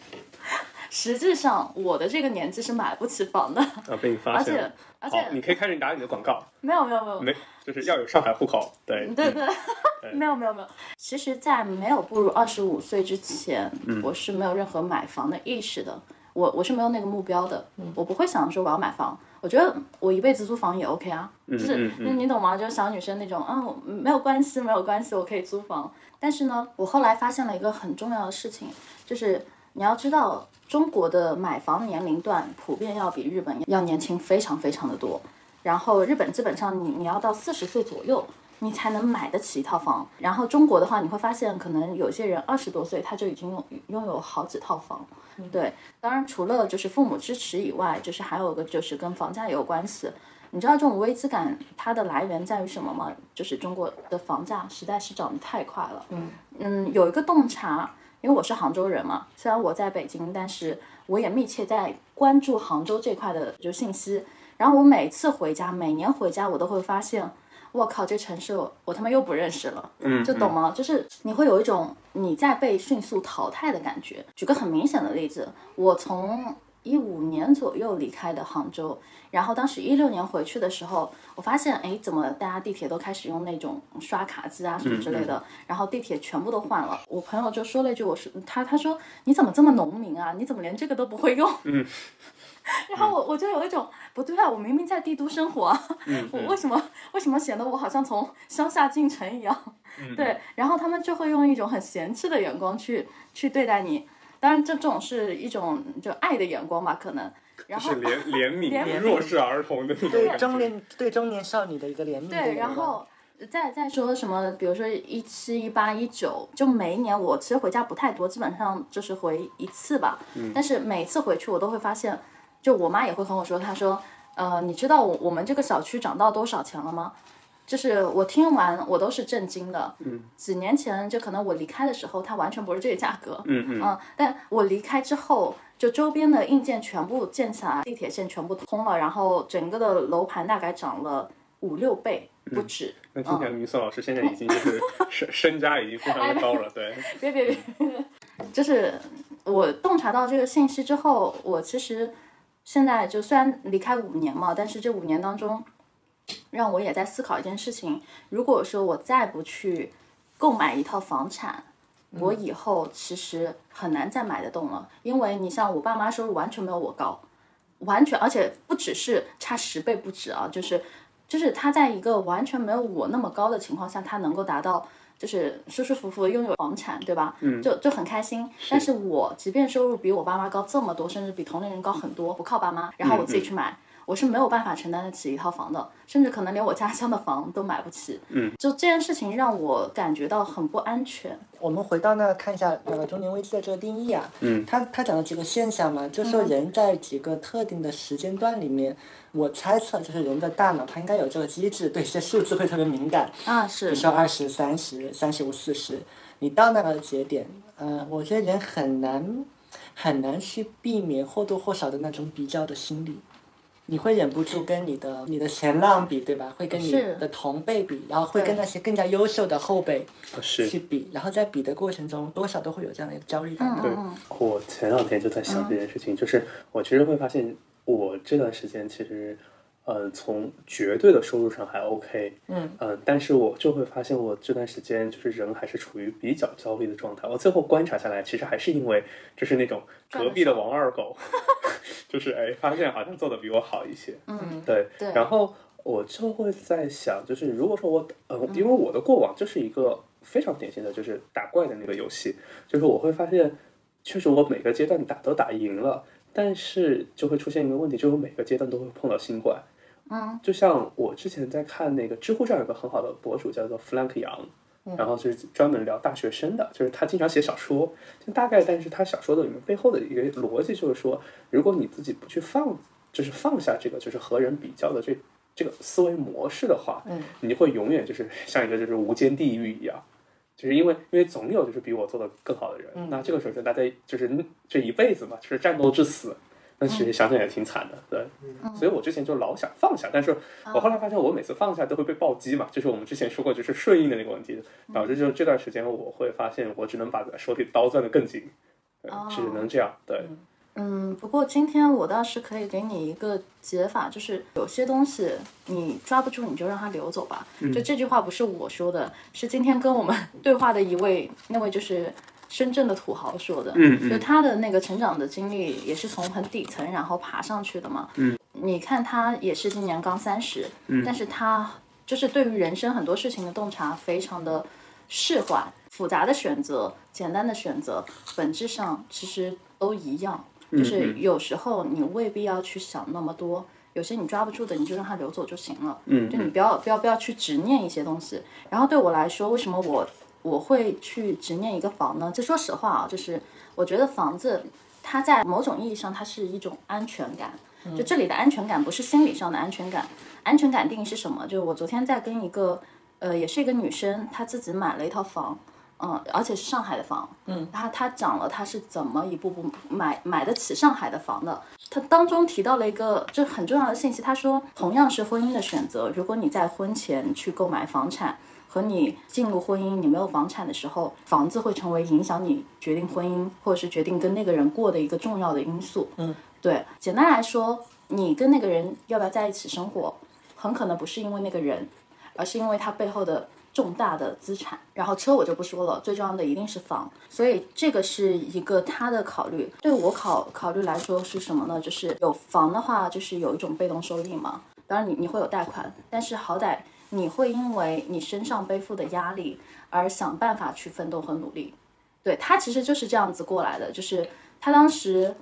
实质上，我的这个年纪是买不起房的，啊，被你发而且。而且，你可以开始打你的广告，没有没有没有，没，就是要有上海户口。对，对对，没有没有没有。其实，在没有步入二十五岁之前，嗯我是没有任何买房的意识的。我我是没有那个目标的，嗯我不会想说我要买房。我觉得我一辈子租房也 OK 啊，就是嗯嗯你你懂吗？就是小女生那种，啊，我没有关系，没有关系，我可以租房。但是呢，我后来发现了一个很重要的事情，就是你要知道，中国的买房年龄段普遍要比日本要年轻非常非常的多。然后日本基本上你你要到四十岁左右，你才能买得起一套房。然后中国的话，你会发现可能有些人二十多岁他就已经拥拥有好几套房。对，当然除了就是父母支持以外，就是还有一个就是跟房价也有关系。你知道这种危机感它的来源在于什么吗？就是中国的房价实在是涨得太快了。嗯嗯，有一个洞察，因为我是杭州人嘛，虽然我在北京，但是我也密切在关注杭州这块的就信息。然后我每次回家，每年回家，我都会发现，我靠，这城市我我他妈又不认识了，嗯，就懂吗？就是你会有一种你在被迅速淘汰的感觉。举个很明显的例子，我从一五年左右离开的杭州，然后当时一六年回去的时候，我发现，哎，怎么大家地铁都开始用那种刷卡机啊什么之类的，然后地铁全部都换了。我朋友就说了一句，我说他他说你怎么这么农民啊？你怎么连这个都不会用？嗯。然后我我就有一种不对啊，我明明在帝都生活啊，我为什么为什么显得我好像从乡下进城一样？对，然后他们就会用一种很嫌弃的眼光去去对待你。当然，这这种是一种就爱的眼光吧，可能。然后是怜怜悯弱势儿童的那种对。中年对中年少女的一个怜悯对，然后再再说什么，比如说一七、一八、一九，就每一年我其实回家不太多，基本上就是回一次吧。但是每次回去我都会发现，就我妈也会和我说，她说，呃，你知道我我们这个小区涨到多少钱了吗？就是我听完我都是震惊的。嗯，几年前就可能我离开的时候，它完全不是这个价格。嗯嗯嗯，但我离开之后，就周边的硬件全部建起来，地铁线全部通了，然后整个的楼盘大概涨了五六倍不止。那听起来，明瑟老师现在已经就是身 身家已经非常的高了，对。别别别，就是我洞察到这个信息之后，我其实现在就虽然离开五年嘛，但是这五年当中，让我也在思考一件事情：如果说我再不去购买一套房产，我以后其实很难再买得动了，因为你像我爸妈收入完全没有我高，完全而且不只是差十倍不止啊，就是就是他在一个完全没有我那么高的情况下，他能够达到就是舒舒服服拥有房产，对吧？嗯，就就很开心。但是我即便收入比我爸妈高这么多，甚至比同龄人高很多，不靠爸妈，然后我自己去买。我是没有办法承担得起一套房的，甚至可能连我家乡的房都买不起。嗯，就这件事情让我感觉到很不安全。我们回到那看一下那个中年危机的这个定义啊，嗯，他他讲了几个现象嘛，就说人在几个特定的时间段里面，我猜测就是人的大脑它应该有这个机制，对一些数字会特别敏感。啊，是比如说二十三十、三十五、四十，你到那个节点，呃，我觉得人很难很难去避免或多或少的那种比较的心理。你会忍不住跟你的你的前浪比，对吧？会跟你的同辈比，然后会跟那些更加优秀的后辈去比，然后在比的过程中，多少都会有这样的一个焦虑感。对。我前两天就在想这件事情，就是我其实会发现，我这段时间其实，呃，从绝对的收入上还 OK，嗯呃，但是我就会发现，我这段时间就是人还是处于比较焦虑的状态。我最后观察下来，其实还是因为就是那种隔壁的王二狗，就是哎，发现好像做的比我好一些，嗯，对，对然后我就会在想，就是如果说我，呃，因为我的过往就是一个非常典型的，就是打怪的那个游戏，就是我会发现，确实我每个阶段打都打赢了，但是就会出现一个问题，就是我每个阶段都会碰到新怪。嗯，就像我之前在看那个知乎上有个很好的博主叫做 Flank 杨，然后就是专门聊大学生的，就是他经常写小说，就大概，但是他小说的里面背后的一个逻辑就是说，如果你自己不去放，就是放下这个就是和人比较的这这个思维模式的话，嗯，你会永远就是 像一个就是无间地狱一样。就是因为，因为总有就是比我做的更好的人，嗯。那这个时候就大家就是这一辈子嘛，就是战斗至死，那其实想想也挺惨的，对。所以我之前就老想放下，但是我后来发现，我每次放下都会被暴击嘛，就是我们之前说过，就是顺应的那个问题，导致就这段时间我会发现，我只能把手里刀攥得更紧，只能这样，对，嗯，不过今天我倒是可以给你一个解法，就是有些东西你抓不住，你就让它流走吧。就这句话不是我说的，是今天跟我们 对话的一位，那位就是深圳的土豪说的。嗯嗯就他的那个成长的经历也是从很底层然后爬上去的嘛。嗯，你看他也是今年刚三十，嗯，但是他就是对于人生很多事情的洞察非常的释怀，复杂的选择、简单的选择，本质上其实都一样。就是有时候你未必要去想那么多，有些你抓不住的，你就让它流走就行了。嗯就你不要不要不要去执念一些东西。然后对我来说，为什么我我会去执念一个房呢？就说实话啊，就是我觉得房子它在某种意义上它是一种安全感。就这里的安全感不是心理上的安全感，安全感定义是什么？就是我昨天在跟一个呃也是一个女生，她自己买了一套房。嗯，而且是上海的房，嗯，然后她讲了她是怎么一步步买买得起上海的房的。她当中提到了一个就很重要的信息，她说同样是婚姻的选择，如果你在婚前去购买房产，和你进入婚姻你没有房产的时候，房子会成为影响你决定婚姻或者是决定跟那个人过的一个重要的因素。嗯，对，简单来说，你跟那个人要不要在一起生活，很可能不是因为那个人，而是因为他背后的重大的资产。然后车我就不说了，最重要的一定是房，所以这个是一个他的考虑。对我考考虑来说是什么呢？就是有房的话，就是有一种被动收益嘛。当然你你会有贷款，但是好歹你会因为你身上背负的压力而想办法去奋斗和努力。对他其实就是这样子过来的，就是他当时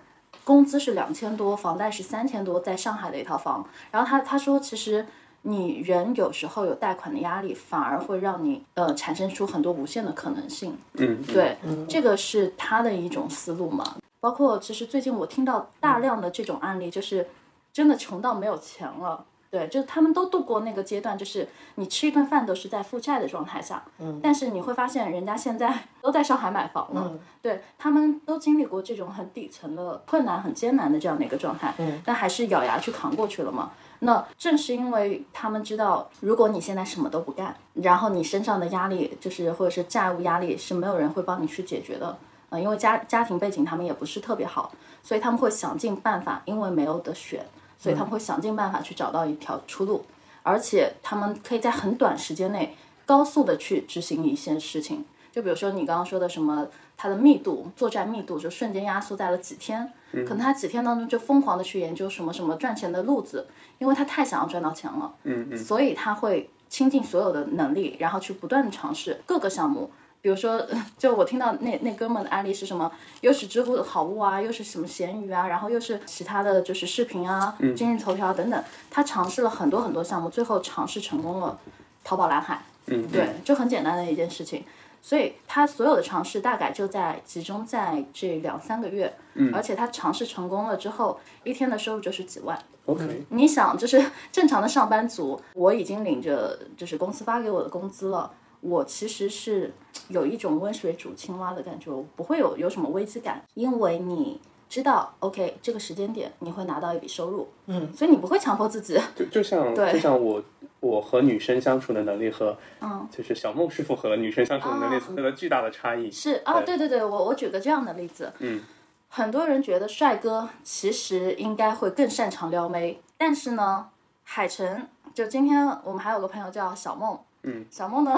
工资是两千多，房贷是三千多，在上海的一套房。然后他他说，其实你人有时候有贷款的压力，反而会让你呃产生出很多无限的可能性。嗯，对，这个是他的一种思路嘛。包括其实最近我听到大量的这种案例，就是真的穷到没有钱了。对，就是他们都度过那个阶段，就是你吃一顿饭都是在负债的状态下，嗯，但是你会发现人家现在 都在上海买房了，对他们都经历过这种很底层的困难、很艰难的这样的一个状态，嗯，但还是咬牙去扛过去了嘛。那正是因为他们知道，如果你现在什么都不干，然后你身上的压力就是或者是债务压力是没有人会帮你去解决的，呃，因为家家庭背景他们也不是特别好，所以他们会想尽办法，因为没有得选，所以他们会想尽办法去找到一条出路，而且他们可以在很短时间内高速的去执行一些事情，就比如说你刚刚说的什么，它的密度作战密度就瞬间压缩在了几天，可能他几天当中就疯狂的去研究什么什么赚钱的路子，因为他太想要赚到钱了，嗯嗯，所以他会倾尽所有的能力，然后去不断的尝试各个项目。比如说，就我听到那那哥们的案例是什么？又是知乎的好物啊，又是什么闲鱼啊，然后又是其他的就是视频啊，今日头条等等。他尝试了很多很多项目，最后尝试成功了，淘宝蓝海。嗯，对，就很简单的一件事情。所以他所有的尝试大概就在集中在这两三个月，嗯，而且他尝试成功了之后，一天的收入就是几万。OK，你想，就是正常的上班族，我已经领着就是公司发给我的工资了，我其实是有一种温水煮青蛙的感觉，我不会有有什么危机感，因为你知道，OK，这个时间点你会拿到一笔收入，嗯，所以你不会强迫自己，就就像对就像我我和女生相处的能力和嗯，就是小孟师傅和女生相处的能力哦那个巨大的差异。是啊，对对对，我我举个这样的例子，嗯，很多人觉得帅哥其实应该会更擅长撩妹，但是呢，海晨就今天我们还有个朋友叫小梦，嗯，小梦呢，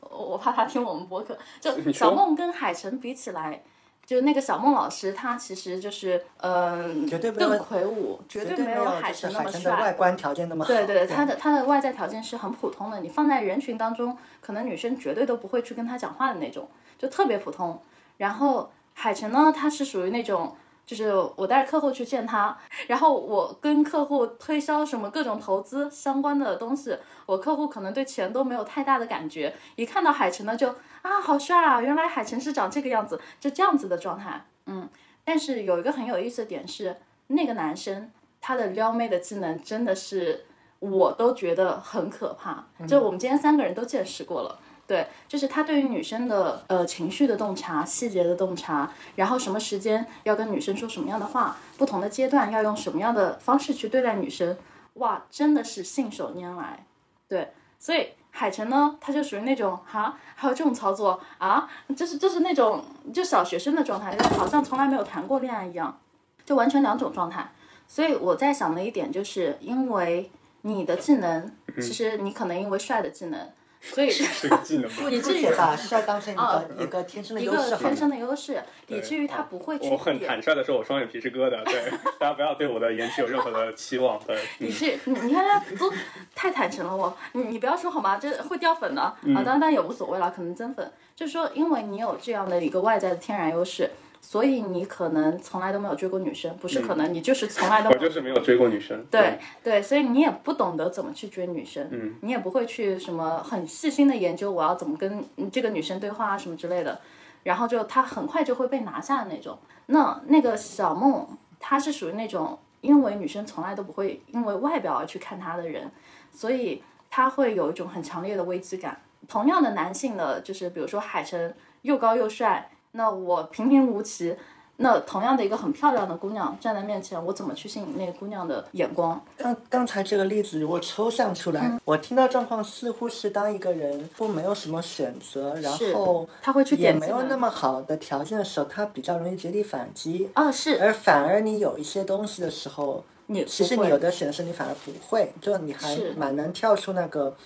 我 我怕他听我们播客，就小梦跟海晨比起来。就那个小梦老师，他其实就是，嗯、绝对没有更魁梧，绝绝对没有有海晨那么帅海晨的外帅。观条件那么好。对对，他的他的外在条件是很普通的，你放在人群当中，可能女生绝对都不会去跟他讲话的那种，就特别普通。然后海晨呢，他是属于那种，就是我带着客户去见他，然后我跟客户推销什么各种投资相关的东西，我客户可能对钱都没有太大的感觉，一看到海城呢就啊好帅啊，原来海城是长这个样子，就这样子的状态，嗯。但是有一个很有意思的点是，那个男生他的撩妹的技能真的是我都觉得很可怕，就我们今天三个人都见识过了。对，就是他对于女生的呃情绪的洞察、细节的洞察，然后什么时间要跟女生说什么样的话，不同的阶段要用什么样的方式去对待女生，哇，真的是信手拈来。对，所以海晨呢，他就属于那种哈，还有这种操作啊，就是就是那种就小学生的状态，就好像从来没有谈过恋爱一样，就完全两种状态。所以我在想的一点就是，因为你的技能，其实你可能因为帅的技能，所以是个技能吗？以至于吧，是要当成一啊个一个天生的优势一。个天生的优势，以至于他不会去我很坦率的说，我双眼皮是割的，对，大家不要对我的颜值有任何的期望。对，嗯你是你你看他都太坦诚了我，你你不要说好吗？这会掉粉的嗯啊，当然当然也无所谓了，可能增粉。就是说，因为你有这样的一个外在的天然优势，所以你可能从来都没有追过女生，不是可能，你就是从来都嗯 我就是没有追过女生。对对，所以你也不懂得怎么去追女生，嗯，你也不会去什么很细心的研究我要怎么跟这个女生对话啊什么之类的，然后就他很快就会被拿下的那种。那那个小梦，她是属于那种因为女生从来都不会因为外表而去看她的人，所以她会有一种很强烈的危机感。同样的男性呢，就是比如说海城又高又帅，那我平平无奇。那同样的一个很漂亮的姑娘站在面前，我怎么去吸引那个姑娘的眼光？刚刚才这个例子如果抽象出来，嗯我听到状况似乎是当一个人不没有什么选择，然后他会去也没有那么好的条件的时候，他比较容易绝地反击。啊，是而反而你有一些东西的时候，你其实你有的选择你反而不会，就你还蛮难跳出那个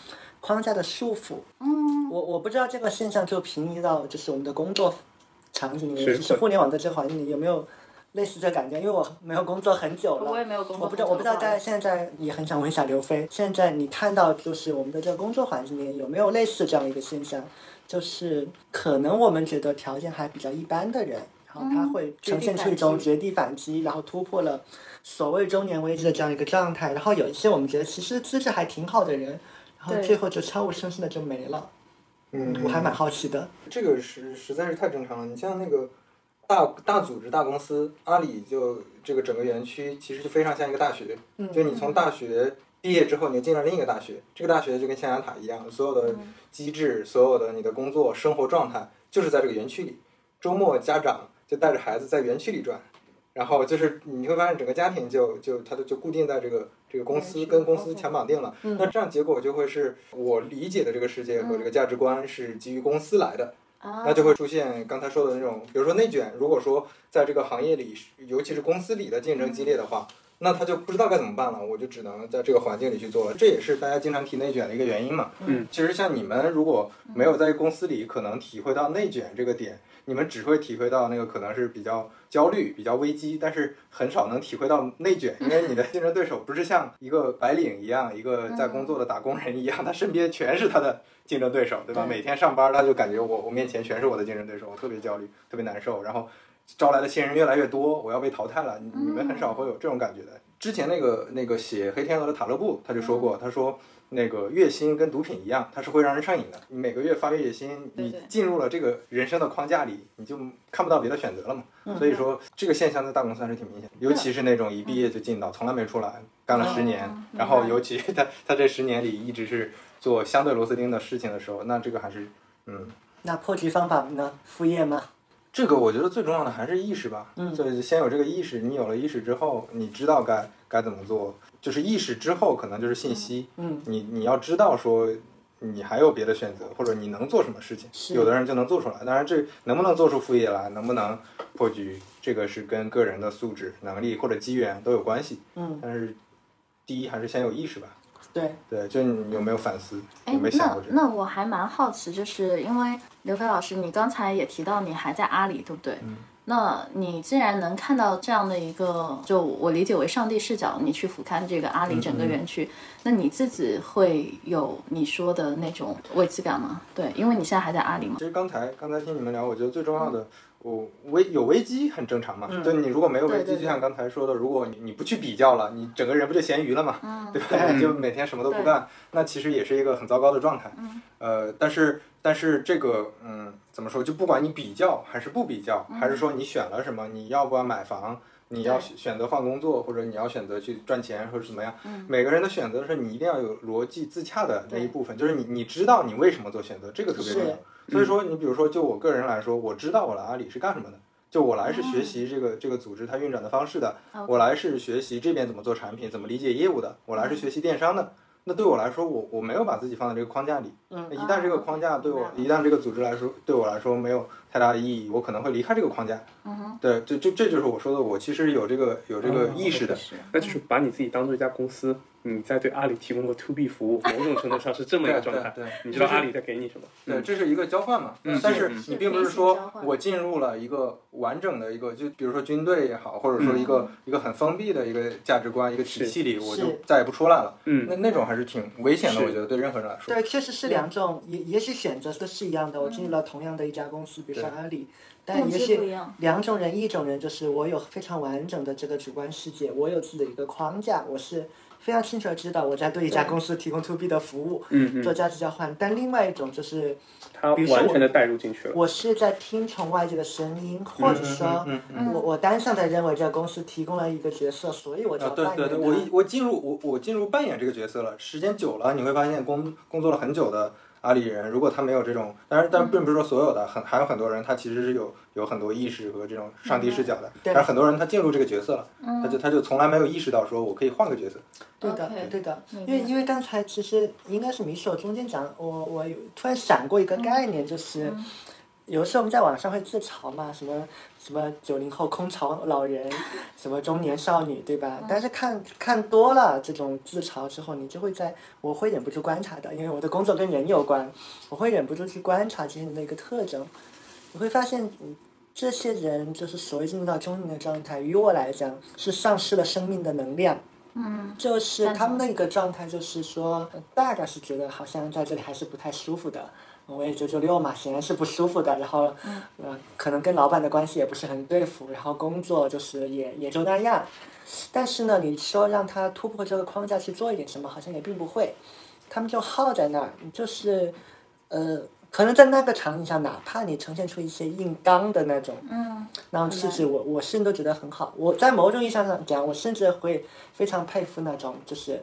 框架的束缚。嗯，我我不知道这个现象就平移到就是我们的工作场景里面，是就是互联网在这个环境里有没有类似这感觉？因为我没有工作很久了，我也没有工作我不知道，我不知道在现在也很想问一下刘飞，现在你看到就是我们的这个工作环境里面有没有类似这样一个现象？就是可能我们觉得条件还比较一般的人，然后他会呈现出一种绝地反击，然后突破了所谓中年危机的这样一个状态。然后有一些我们觉得其实资质还挺好的人，然后最后就悄无声息的就没了。嗯，我还蛮好奇的。这个实实在是太正常了。你像那个大大组织、大公司，阿里就这个整个园区其实就非常像一个大学，就你从大学毕业之后，你就进了另一个大学，这个大学就跟象牙塔一样，所有的机制、所有的你的工作、生活状态，就是在这个园区里。周末家长就带着孩子在园区里转，然后就是你会发现整个家庭就就它就就固定在这个这个公司跟公司强绑定了。那这样结果就会是我理解的这个世界和这个价值观是基于公司来的。啊，那就会出现刚才说的那种，比如说内卷。如果说在这个行业里，尤其是公司里的竞争激烈的话，那他就不知道该怎么办了，我就只能在这个环境里去做了。这也是大家经常提内卷的一个原因嘛。嗯，其实像你们如果没有在公司里可能体会到内卷这个点，你们只会体会到那个可能是比较焦虑、比较危机，但是很少能体会到内卷，因为你的竞争对手不是像一个白领一样，一个在工作的打工人一样，他身边全是他的竞争对手，对吧？对每天上班他就感觉我我面前全是我的竞争对手，我特别焦虑，特别难受，然后招来的新人越来越多，我要被淘汰了。你你们很少会有这种感觉的。之前那个那个写《黑天鹅》的塔勒布他就说过，他说那个月薪跟毒品一样，它是会让人上瘾的。你每个月发月薪，你进入了这个人生的框架里，你就看不到别的选择了嘛。所以说这个现象在大公司还是挺明显的，尤其是那种一毕业就进到，从来没出来，干了十年，然后尤其他他这十年里一直是做相对螺丝钉的事情的时候，那这个还是嗯。那破局方法呢？副业吗？这个我觉得最重要的还是意识吧，嗯。就是先有这个意识，你有了意识之后，你知道该该怎么做，就是意识之后可能就是信息，嗯，你你要知道说你还有别的选择，或者你能做什么事情，有的人就能做出来，当然这能不能做出副业来，能不能破局，这个是跟个人的素质、能力或者机缘都有关系，嗯，但是第一还是先有意识吧，对，对，就你有没有反思，哎有没有想那过这个？那我还蛮好奇，就是因为刘飞老师，你刚才也提到你还在阿里，对不对？嗯那你既然能看到这样的一个，就我理解为上帝视角，你去俯瞰这个阿里整个园区，那你自己会有你说的那种危机感吗？对，因为你现在还在阿里嘛。其实刚才刚才听你们聊，我觉得最重要的，我危有危机很正常嘛。嗯就你如果没有危机，对对对就像刚才说的，如果你你不去比较了，你整个人不就咸鱼了嘛，嗯对吧？你 就每天什么都不干，那其实也是一个很糟糕的状态。嗯呃，但是但是这个嗯，怎么说？就不管你比较还是不比较，还是说你选了什么，你要不要买房？你要选选择换工作，或者你要选择去赚钱，或者怎么样？嗯每个人的选择是你一定要有逻辑自洽的那一部分，就是你你知道你为什么做选择，这个特别重要。所以说，你比如说，就我个人来说，我知道我来阿里是干什么的，就我来是学习这个这个组织它运转的方式的，我来是学习这边怎么做产品，怎么理解业务的，我来是学习电商的。那对我来说，我我没有把自己放在这个框架里。嗯一旦这个框架对我明，一旦这个组织来说对我来说没有太大的意义，我可能会离开这个框架。嗯对，这这这就是我说的，我其实有这个有这个嗯意识的。是那就是把你自己当做一家公司，你在对阿里提供个 to B 服务，某种程度上是这么一个 状态。对对对你知道阿里在给你什么？对，这是一个交换嘛。嗯但是是你并不是说换我进入了一个完整的一个，就比如说军队也好，或者说一个、一个很封闭的一个价值观、一个体系里，我就是再也不出来了。嗯那那种还是挺危险的，是我觉得对任何人来说。对，确实是两种，也也许选择都是一样的。我进入了同样的一家公司，比如说阿里，但动也许。两种人，一种人就是我有非常完整的这个主观世界，我有自己的一个框架，我是非常清楚的知道我在对一家公司提供 to B 的服务，嗯嗯，做价值交换。但另外一种就是他完全的带入进去了。我是在听从外界的声音，或者说我我单向的认为这个公司提供了一个角色，所以我就对对对，我一我进入我我进入扮演这个角色了，时间久了，你会发现工工作了很久的阿里人，如果他没有这种，当然，但并不是说所有的，很还有很多人他其实是有有很多意识和这种上帝视角的，但是很多人他进入这个角色了，他就他就从来没有意识到说我可以换个角色。对的对的，因为因为刚才其实应该是米手中间讲，我我有突然闪过一个概念，就是、有时候我们在网上会自嘲嘛，什么什么九零后空巢老人，什么中年少女，对吧？但是看看多了这种自嘲之后，你就会在我会忍不住观察的，因为我的工作跟人有关，我会忍不住去观察这些人的一个特征，你会发现。嗯这些人就是所谓进入到中年的状态，于我来讲是丧失了生命的能量，嗯就是他们的一个状态，就是说，呃大概是觉得好像在这里还是不太舒服的。我也九九六嘛，显然是不舒服的。然后，呃，可能跟老板的关系也不是很对付，然后工作就是也也就那样。但是呢，你说让他突破这个框架去做一点什么，好像也并不会。他们就耗在那儿，就是，呃，可能在那个场景下，哪怕你呈现出一些硬刚的那种，嗯，那种气质，我我甚至都觉得很好。我在某种意义上讲，我甚至会非常佩服那种，就是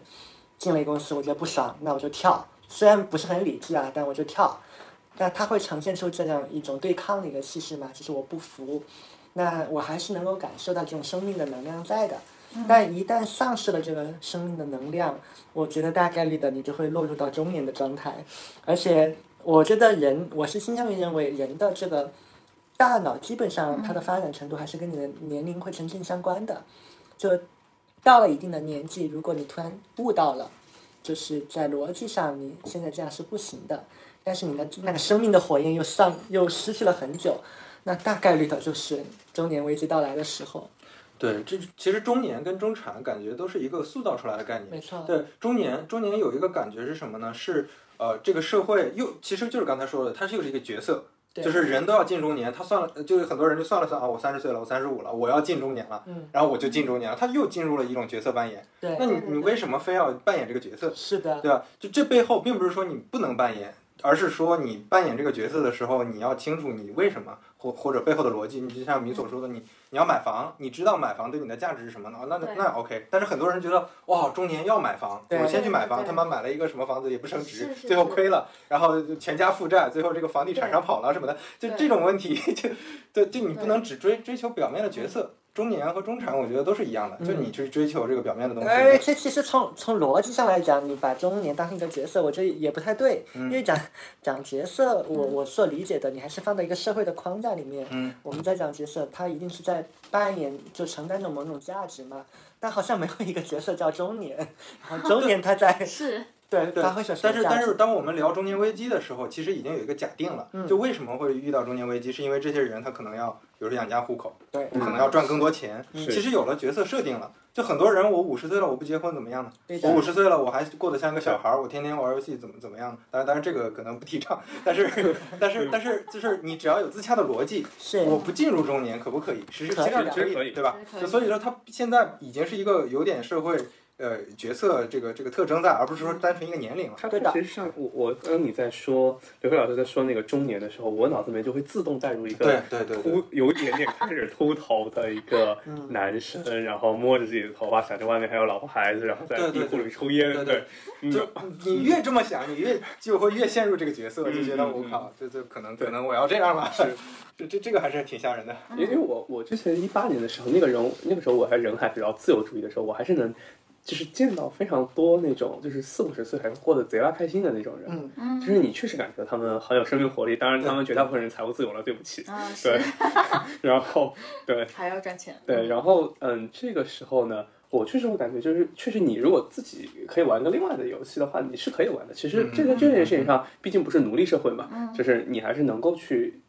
进了一个公司，我觉得不爽，那我就跳。虽然不是很理智啊，但我就跳。但他会呈现出这样一种对抗的一个气势嘛，就是我不服。那我还是能够感受到这种生命的能量在的。但一旦丧失了这个生命的能量，我觉得大概率的你就会落入到中年的状态。而且我觉得人，我是倾向于认为人的这个大脑基本上它的发展程度还是跟你的年龄会成正相关的。就到了一定的年纪，如果你突然悟到了，就是在逻辑上你现在这样是不行的，但是你的那个生命的火焰又上 又失去了很久，那大概率的就是中年危机到来的时候。对，这其实中年跟中产感觉都是一个塑造出来的概念。没错对，中年中年有一个感觉是什么呢？是呃，这个社会又其实就是刚才说的，它又是一个角色。对就是人都要进中年，他算了，就是很多人就算了算啊，我三十岁了，我三十五了，我要进中年了，嗯，然后我就进中年了，他又进入了一种角色扮演。对那你你为什么非要扮演这个角色？是的，对吧？就这背后并不是说你不能扮演，而是说你扮演这个角色的时候，你要清楚你为什么，或或者背后的逻辑。你就像米所说的，你你要买房，你知道买房对你的价值是什么呢？那那那 OK。但是很多人觉得哇，中年要买房，我先去买房，他妈买了一个什么房子也不升值最后亏了，然后全家负债，最后这个房地产商跑了什么的，就这种问题，就对，就你不能只追追求表面的角色。中年和中产，我觉得都是一样的，就你去追求这个表面的东西。而且其实从从逻辑上来讲，你把中年当成一个角色，我觉得也不太对。嗯因为讲讲角色，我我所理解的，你还是放在一个社会的框架里面。嗯，我们在讲角色，他一定是在扮演就承担着某种价值嘛。但好像没有一个角色叫中年，然后中 年他在是对对。发挥什么但是但是当我们聊中年危机的时候，其实已经有一个假定了，嗯。就为什么会遇到中年危机，是因为这些人他可能要，比如说养家糊口，对。可能要赚更多钱。嗯。其实有了角色设定了，就很多人我五十岁了我不结婚怎么样呢？对我五十岁了我还过得像个小孩儿，我天天玩游戏怎么怎么样？当然当然这个可能不提倡，但是 但是但是就是你只要有自洽的逻辑，是。我不进入中年可不可以？实际可以。上其实可以。对吧？所以说他现在已经是一个有点社会。呃，角色这个这个特征在，而不是说单纯一个年龄了。它对的其实像我我刚刚你在说刘飞老师在说那个中年的时候，我脑子里面就会自动带入一个对对对秃有一点点开始秃头的一个 嗯。男生，然后摸着自己的头发，想着外面还有老婆孩子，然后在地库里抽烟，对就你越这么想，你越就会越陷入这个角色，就觉得我靠，这这可能可能我要这样了，这这这个还是挺吓人的。因为我我之前一八年的时候，那个人那个时候我还人还比较自由主义的时候，我还是能就是见到非常多那种就是四五十岁还是过得贼拉开心的那种人，嗯嗯就是你确实感觉他们很有生命活力。当然，他们绝大部分人财务自由了，对不起。啊对是，然后对还要赚钱，对，然后嗯，这个时候呢。我确实会感觉，就是确实，你如果自己可以玩个另外的游戏的话，你是可以玩的。其实这在这件事情上，毕竟不是奴隶社会嘛，就是你还是能够去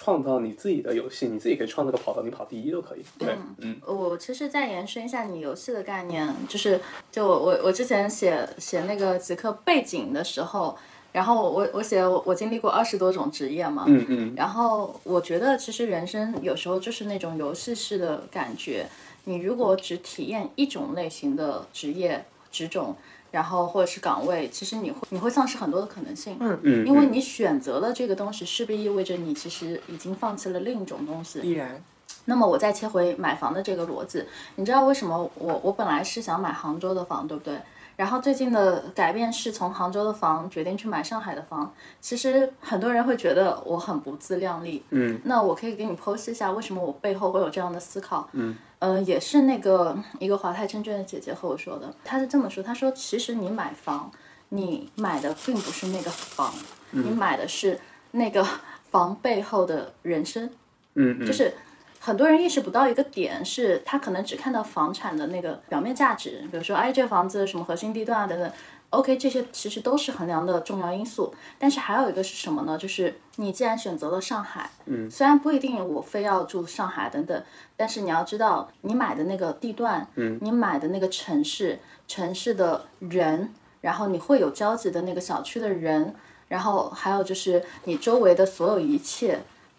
创造你自己的游戏，你自己可以创造个跑道，你跑第一都可以。对，嗯，我其实再延伸一下你游戏的概念，就是就我我我之前写写那个极客背景的时候，然后我我写我我经历过二十多种职业嘛，嗯嗯，然后我觉得其实人生有时候就是那种游戏式的感觉，你如果只体验一种类型的职业职种，然后或者是岗位，其实你会你会丧失很多的可能性。嗯嗯，因为你选择了这个东西，势必意味着你其实已经放弃了另一种东西。必然那么我再切回买房的这个逻辑，你知道为什么我我本来是想买杭州的房，对不对？然后最近的改变是从杭州的房决定去买上海的房。其实很多人会觉得我很不自量力，嗯，那我可以给你剖析一下为什么我背后会有这样的思考。嗯，呃，也是那个一个华泰证券的姐姐和我说的，她是这么说，她说其实你买房，你买的并不是那个房，你买的是那个房背后的人生。嗯嗯，就是很多人意识不到一个点，是他可能只看到房产的那个表面价值，比如说，哎，这个房子什么核心地段啊等等。OK，这些其实都是衡量的重要因素，但是还有一个是什么呢？就是你既然选择了上海，嗯，虽然不一定我非要住上海等等，但是你要知道，你买的那个地段，嗯，你买的那个城市，城市的人，然后你会有交集的那个小区的人，然后还有就是你周围的所有一切，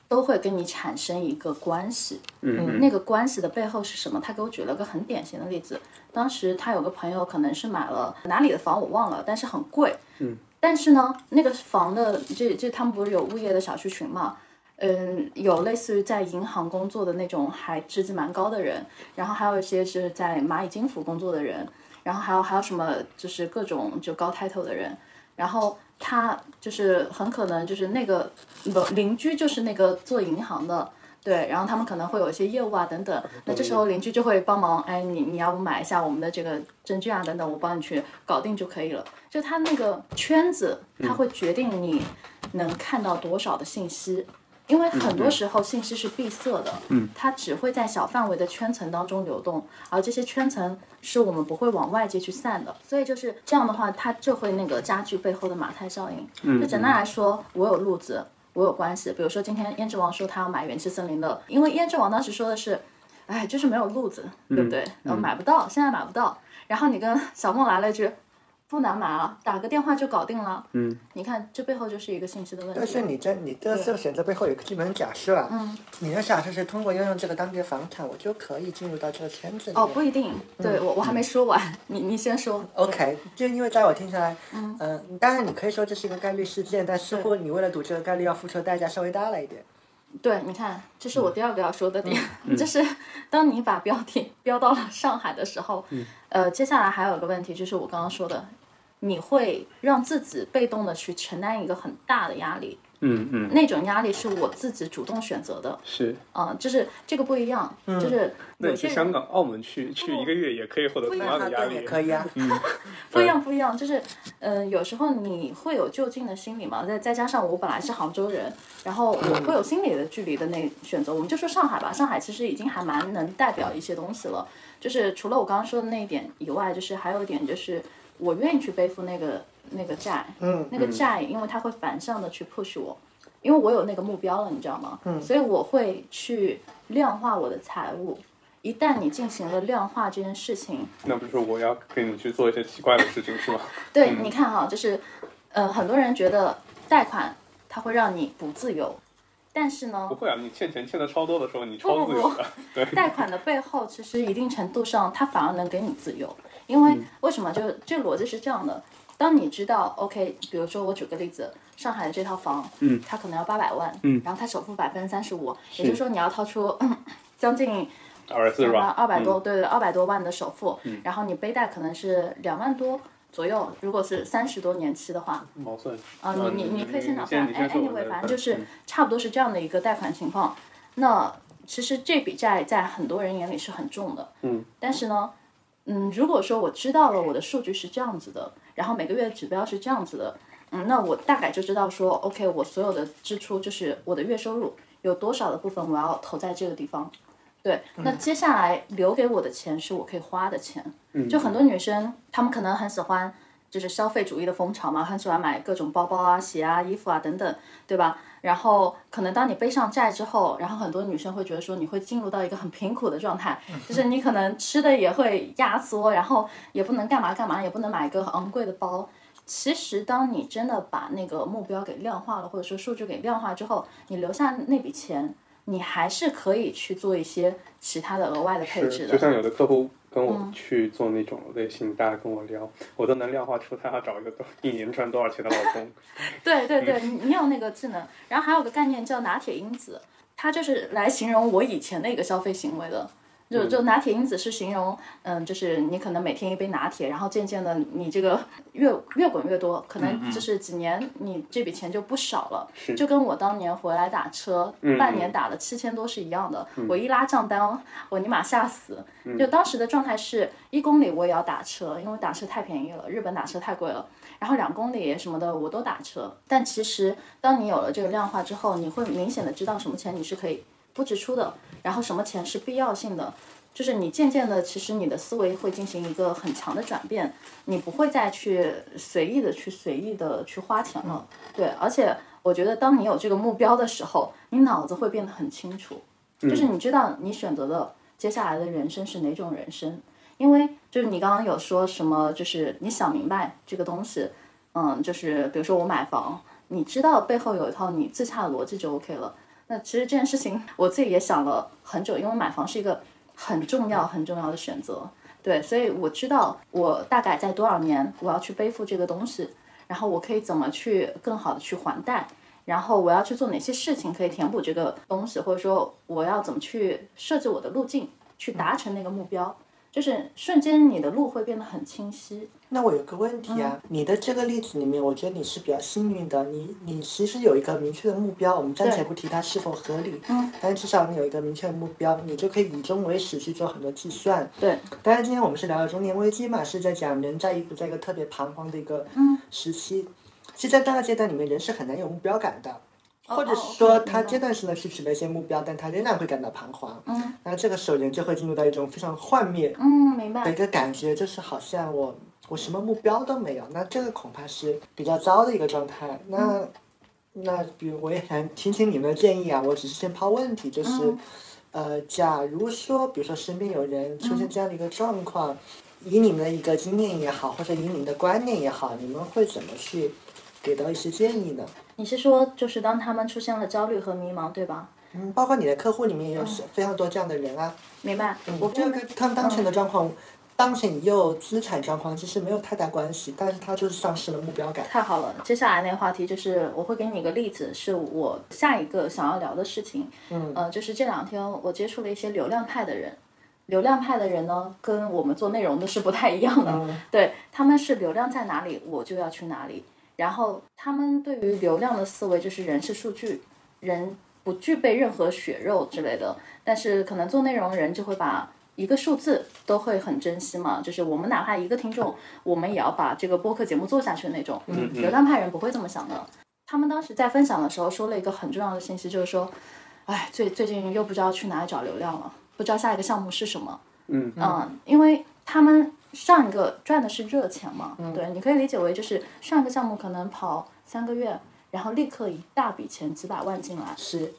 都会跟你产生一个关系。嗯那个关系的背后是什么？他给我举了个很典型的例子。当时他有个朋友可能是买了哪里的房我忘了，但是很贵。嗯。但是呢，那个房的这这他们不是有物业的小区群嘛？嗯，有类似于在银行工作的那种还职级蛮高的人，然后还有一些是在蚂蚁金服工作的人，然后还有还有什么就是各种就高 title 的人，然后他就是很可能就是那个不邻居就是那个做银行的。对，然后他们可能会有一些业务啊等等，那这时候邻居就会帮忙，哎，你你要不买一下我们的这个证券啊等等，我帮你去搞定就可以了。就他那个圈子，他会决定你能看到多少的信息。因为很多时候信息是闭塞的，嗯，它只会在小范围的圈层当中流动，而这些圈层是我们不会往外界去散的，所以就是这样的话，它就会那个加剧背后的马太效应。嗯，就简单来说，我有路子，我有关系。比如说今天胭脂王说他要买元气森林的，因为胭脂王当时说的是，哎，就是没有路子，对不对？然后买不到，现在买不到。然后你跟小梦来了一句。不难买啊，打个电话就搞定了。嗯，你看这背后就是一个信息的问题。但是你在你的这个选择背后有个基本假设啊。嗯。你的假设是通过拥有这个当地房产，我就可以进入到这个圈子里。哦，不一定。对我我还没说完，你你先说。OK，就因为在我听下来，嗯嗯，当然你可以说这是一个概率事件，但似乎你为了赌这个概率要付出的代价稍微大了一点。对，你看，这是我第二个要说的点，就是当你把标题标到了上海的时候，呃，接下来还有一个问题，就是我刚刚说的。你会让自己被动的去承担一个很大的压力，嗯嗯，那种压力是我自己主动选择的，是，嗯，就是这个不一样，就是那你去香港、澳门去去一个月也可以获得同样的压力，可以啊，嗯，不一样不一样，就是，嗯，有时候你会有就近的心理嘛，再再加上我本来是杭州人，然后我会有心理的距离的那选择，我们就说上海吧，上海其实已经还蛮能代表一些东西了，就是除了我刚刚说的那一点以外，就是还有一点就是。我愿意去背负那个那个债，嗯，那个债，因为它会反向的去 push 我，因为我有那个目标了，你知道吗？嗯，所以我会去量化我的财务。一旦你进行了量化这件事情，那不是我要跟你去做一些奇怪的事情是吗？对，你看哈，就是，呃，很多人觉得贷款它会让你不自由，但是呢，不会啊，你欠钱欠的超多的时候，你超自由的。对，贷款的背后其实一定程度上，它反而能给你自由。因为为什么？就这个逻辑是这样的：当你知道，OK，比如说我举个例子，上海的这套房，嗯，它可能要八百万，嗯，然后它首付百分之三十五，也就是说你要掏出 将近二四万二百多，对对，二百多万的首付，然后你背贷可能是两万多左右，如果是三十多年期的话，毛算啊，你你你可以先脑算，哎，anyway，反正就是差不多是这样的一个贷款情况。那其实这笔债在很多人眼里是很重的，嗯，但是呢。嗯，如果说我知道了我的数据是这样子的，然后每个月的指标是这样子的，嗯，那我大概就知道说，OK，我所有的支出就是我的月收入有多少的部分我要投在这个地方，对，那接下来留给我的钱是我可以花的钱，就很多女生她们可能很喜欢。就是消费主义的风潮嘛，很喜欢买各种包包啊、鞋啊、衣服啊等等，对吧？然后可能当你背上债之后，然后很多女生会觉得说你会进入到一个很贫苦的状态，就是你可能吃的也会压缩，然后也不能干嘛干嘛，也不能买一个很昂贵的包。其实当你真的把那个目标给量化了，或者说数据给量化之后，你留下那笔钱，你还是可以去做一些其他的额外的配置的。就像有的客户。跟我去做那种类型，大家跟我聊，我都能量化出他要找一个一年赚多少钱的老公。对对对，你你有那个技能，然后还有个概念叫拿铁因子，它就是来形容我以前的一个消费行为的。就就拿铁因子是形容，嗯，就是你可能每天一杯拿铁，然后渐渐的你这个越越滚越多，可能就是几年你这笔钱就不少了。就跟我当年回来打车，半年打了七千多是一样的。我一拉账单，我尼玛吓死。就当时的状态是一公里我也要打车，因为打车太便宜了，日本打车太贵了。然后两公里什么的我都打车。但其实当你有了这个量化之后，你会明显的知道什么钱你是可以。不支出的，然后什么钱是必要性的，就是你渐渐的，其实你的思维会进行一个很强的转变，你不会再去随意的去随意的去花钱了。对，而且我觉得当你有这个目标的时候，你脑子会变得很清楚，就是你知道你选择的接下来的人生是哪种人生，因为就是你刚刚有说什么，就是你想明白这个东西，嗯，就是比如说我买房，你知道背后有一套你自洽的逻辑就 OK 了。那其实这件事情我自己也想了很久，因为买房是一个很重要很重要的选择，对，所以我知道我大概在多少年我要去背负这个东西，然后我可以怎么去更好的去还贷，然后我要去做哪些事情可以填补这个东西，或者说我要怎么去设置我的路径去达成那个目标。就是瞬间，你的路会变得很清晰。那我有个问题啊，你的这个例子里面，我觉得你是比较幸运的。你你其实有一个明确的目标，我们暂且不提它是否合理，嗯，但至少你有一个明确的目标，你就可以以终为始去做很多计算。对。当然，今天我们是聊了中年危机嘛，是在讲人在一不在一个特别彷徨的一个时期。其实，在那个阶段里面，人是很难有目标感的。或者哦是说他阶段性的去取得一些目标，但他仍然会感到彷徨。嗯，那这个时候人就会进入到一种非常幻灭嗯，明白的一。个感觉，就是好像我我什么目标都没有，那这个恐怕是比较糟的一个状态。那、那比如我也想听听你们的建议啊，我只是先抛问题，就是、嗯呃，假如说比如说身边有人出现这样的一个状况，以你们的一个经验也好，或者以你们的观念也好，你们会怎么去给到一些建议呢？你是说，就是当他们出现了焦虑和迷茫，对吧？嗯，包括你的客户里面也有非常多这样的人啊。明白。我这个跟他们当前的状况，当前已有资产状况其实没有太大关系，但是他就是丧失了目标感。太好了，接下来那个话题就是我会给你一个例子，是我下一个想要聊的事情。嗯，呃，就是这两天我接触了一些流量派的人，流量派的人呢，跟我们做内容的是不太一样的。嗯对，他们是流量在哪里，我就要去哪里。然后他们对于流量的思维就是人是数据，人不具备任何血肉之类的。但是可能做内容的人就会把一个数字都会很珍惜嘛，就是我们哪怕一个听众，我们也要把这个播客节目做下去的那种。嗯流量派人不会这么想的。他们当时在分享的时候说了一个很重要的信息，就是说，哎，最最近又不知道去哪里找流量了，不知道下一个项目是什么。嗯嗯，因为他们上一个赚的是热钱嘛，对，你可以理解为就是上一个项目可能跑三个月，然后立刻一大笔钱几百万进来，是，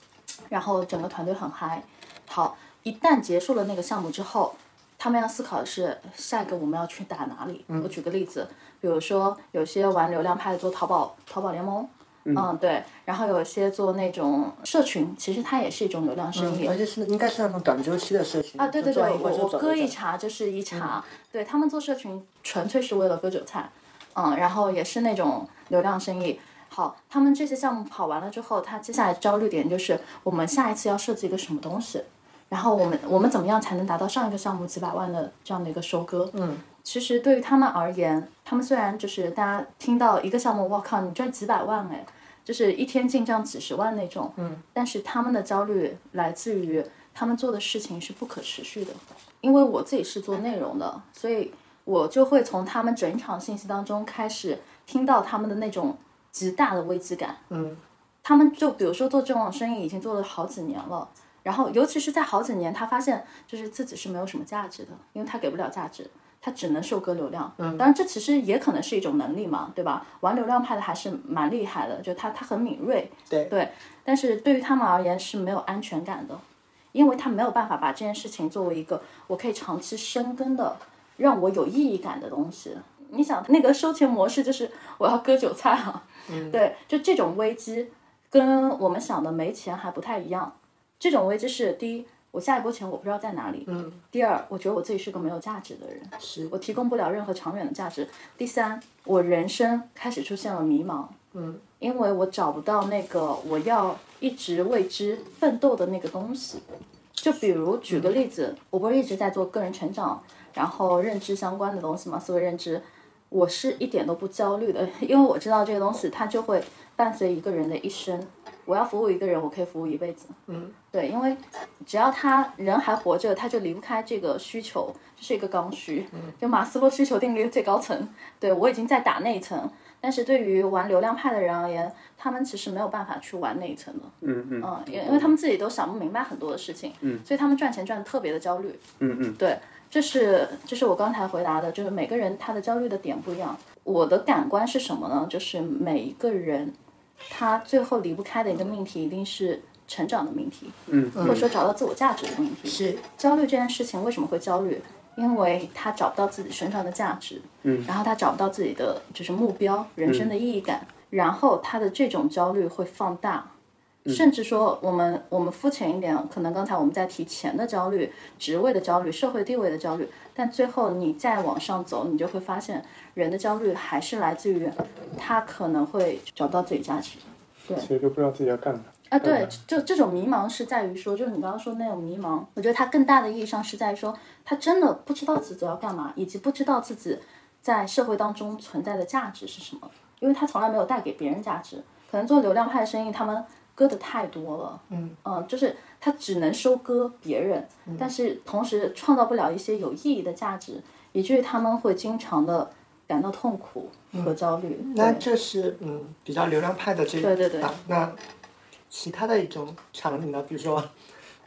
然后整个团队很嗨。好，一旦结束了那个项目之后，他们要思考的是下一个我们要去打哪里。我举个例子，比如说有些玩流量派的做淘宝淘宝联盟。嗯，对，然后有些做那种社群，其实它也是一种流量生意。而且是应该是那种短周期的社群啊，对对对，我我割一茬就是一茬，对他们做社群纯粹是为了割韭菜，嗯，然后也是那种流量生意。好，他们这些项目跑完了之后，他接下来焦虑点就是我们下一次要设计一个什么东西，然后我们我们怎么样才能达到上一个项目几百万的这样的一个收割？嗯，其实对于他们而言，他们虽然就是大家听到一个项目，我靠，你赚几百万哎，就是一天进账几十万那种，嗯，但是他们的焦虑来自于他们做的事情是不可持续的。因为我自己是做内容的，所以我就会从他们整场信息当中开始听到他们的那种极大的危机感。嗯，他们就比如说做这种生意已经做了好几年了，然后尤其是在好几年，他发现就是自己是没有什么价值的，因为他给不了价值。他只能收割流量，嗯，当然这其实也可能是一种能力嘛，对吧？玩流量派的还是蛮厉害的，就他他很敏锐，对对，但是对于他们而言是没有安全感的，因为他没有办法把这件事情作为一个我可以长期深耕的、让我有意义感的东西。你想那个收钱模式就是我要割韭菜啊，对，就这种危机跟我们想的没钱还不太一样。这种危机是第一，我下一波钱我不知道在哪里；嗯，第二，我觉得我自己是个没有价值的人，是。我提供不了任何长远的价值；第三，我人生开始出现了迷茫，嗯，因为我找不到那个我要一直为之奋斗的那个东西。就比如举个例子，我不是一直在做个人成长，然后认知相关的东西嘛，思维认知，我是一点都不焦虑的，因为我知道这个东西它就会伴随一个人的一生。我要服务一个人，我可以服务一辈子。嗯，对，因为只要他人还活着，他就离不开这个需求，这是一个刚需。嗯就马斯洛需求定律最高层，对我已经在打那一层，但是对于玩流量派的人而言，他们其实没有办法去玩那一层的。嗯嗯嗯，因因为他们自己都想不明白很多的事情，嗯，所以他们赚钱赚的特别的焦虑。嗯嗯，对，这是这是我刚才回答的，就是每个人他的焦虑的点不一样。我的感官是什么呢？就是每一个人他最后离不开的一个命题，一定是成长的命题，嗯或者说找到自我价值的命题。是焦虑这件事情为什么会焦虑？因为他找不到自己身上的价值，嗯，然后他找不到自己的就是目标、人生的意义感，然后他的这种焦虑会放大，甚至说我们我们肤浅一点，可能刚才我们在提钱的焦虑、职位的焦虑、社会地位的焦虑，但最后你再往上走，你就会发现人的焦虑还是来自于他可能会找不到自己价值。对其实就不知道自己要干嘛。啊，对，就这种迷茫是在于说，就是你刚刚说那种迷茫，我觉得它更大的意义上是在于说，他真的不知道自己要干嘛，以及不知道自己在社会当中存在的价值是什么，因为他从来没有带给别人价值。可能做流量派的生意，他们割的太多了，嗯就是他只能收割别人，但是同时创造不了一些有意义的价值，以至于他们会经常的感到痛苦和焦虑。对那这是嗯比较流量派的这对对对啊，那其他的一种场景呢？比如说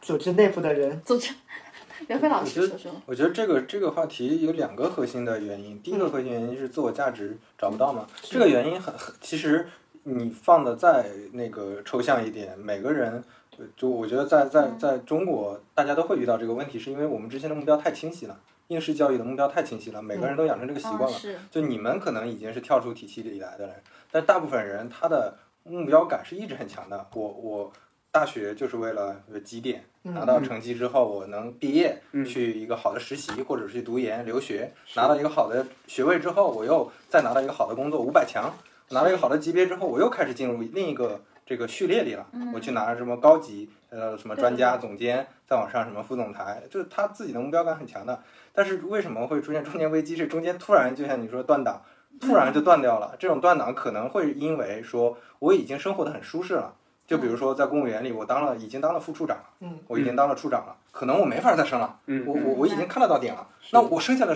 组织内部的人，组织。袁飞老我觉得师说说，我觉得这个这个话题有两个核心的原因。第一个核心原因是自我价值找不到嘛，这个原因很很，其实你放的再那个抽象一点，每个人呃就我觉得在在在中国，大家都会遇到这个问题，是因为我们之前的目标太清晰了，应试教育的目标太清晰了，每个人都养成这个习惯了。嗯是。就你们可能已经是跳出体系里来的人，但大部分人他的目标感是一直很强的。我我大学就是为了呃绩点，拿到成绩之后我能毕业，去一个好的实习或者是去读研留学，拿到一个好的学位之后，我又再拿到一个好的工作，五百强，拿了一个好的级别之后，我又开始进入另一个。这个序列里了，我去拿什么高级呃什么专家、总监，再往上什么副总裁，就是他自己的目标感很强的。但是为什么会出现中年危机？是中间突然就像你说断档，突然就断掉了。这种断档可能会因为说我已经生活的很舒适了，就比如说在公务员里，我当了已经当了副处长了，嗯，我已经当了处长了，可能我没法再升了，嗯我我我已经看得到点了。那我剩下的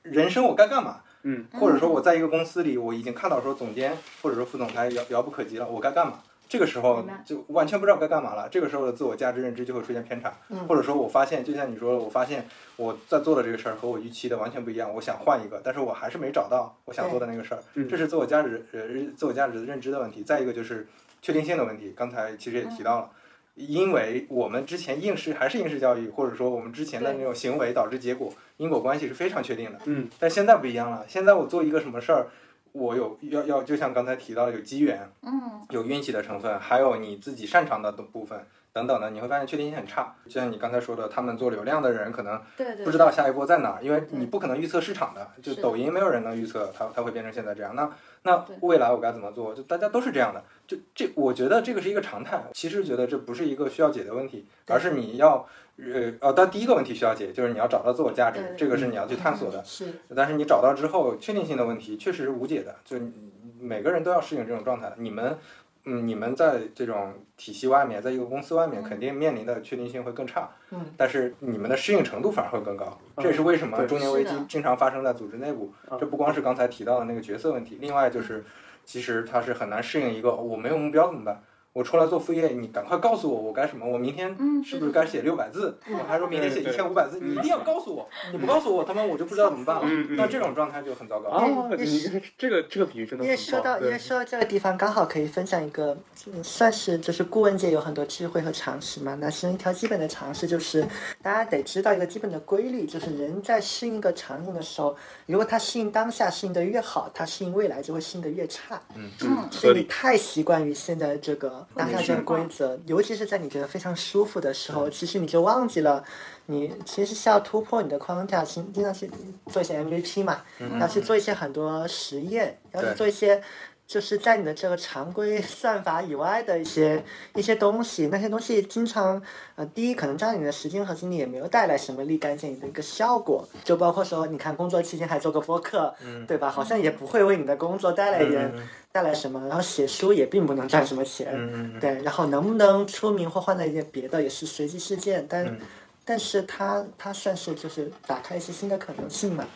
人生我该干嘛？嗯，或者说我在一个公司里，我已经看到说总监或者说副总裁遥遥不可及了，我该干嘛？这个时候就完全不知道该干嘛了。这个时候的自我价值认知就会出现偏差，或者说我发现，就像你说的，我发现我在做的这个事儿和我预期的完全不一样，我想换一个，但是我还是没找到我想做的那个事儿，这是自我价值呃自我价值的认知的问题。再一个就是确定性的问题，刚才其实也提到了。因为我们之前应试还是应试教育，或者说我们之前的那种行为导致结果因果关系是非常确定的。嗯，但现在不一样了，现在我做一个什么事儿，我有要要，就像刚才提到的，有机缘，嗯，有运气的成分，还有你自己擅长的部分等等的，你会发现确定性很差。就像你刚才说的，他们做流量的人可能不知道下一波在哪儿，因为你不可能预测市场的，就抖音没有人能预测它它会变成现在这样。那那未来我该怎么做？就大家都是这样的，就这我觉得这个是一个常态。其实觉得这不是一个需要解的问题，而是你要呃呃，但第一个问题需要解，就是你要找到自我价值这个是你要去探索的。是但是你找到之后，确定性的问题确实是无解的，就每个人都要适应这种状态。你们，嗯，你们在这种体系外面，在一个公司外面，肯定面临的确定性会更差，嗯，但是你们的适应程度反而会更高。这也是为什么中年危机经常发生在组织内部。这不光是刚才提到的那个角色问题，另外就是，其实他是很难适应一个我没有目标怎么办？我出来做副业，你赶快告诉我我该什么？我明天嗯是不是该写六百字？我还说明天写一千五百字，你一定要告诉我，你不告诉我，他妈我就不知道怎么办了嗯嗯。那这种状态就很糟糕。啊，你这个这个比喻真的因为。说到因为说到这个地方，刚好可以分享一个，嗯算是就是顾问界有很多智慧和常识嘛。那其中一条基本的常识就是，大家得知道一个基本的规律，就是人在适应一个场景的时候，如果他适应当下适应的越好，他适应未来就会适应的越差。嗯所以你。太习惯于现在这个当下这个规则，尤其是在你觉得非常舒服的时候，其实你就忘记了，你其实是要突破你的框架，经经常去做一些 MVP 嘛，要去做一些很多实验，要去做一些。就是在你的这个常规 算法以外的一些一些东西，那些东西经常，呃，第一可能占你的时间和精力，也没有带来什么立竿见影的一个效果。就包括说，你看工作期间还做个播客，嗯对吧？好像也不会为你的工作带来一点、带来什么。然后写书也并不能赚什么钱，嗯对。然后能不能出名或换到一点别的，也是随机事件，但、但是它它算是就是打开一些新的可能性嘛。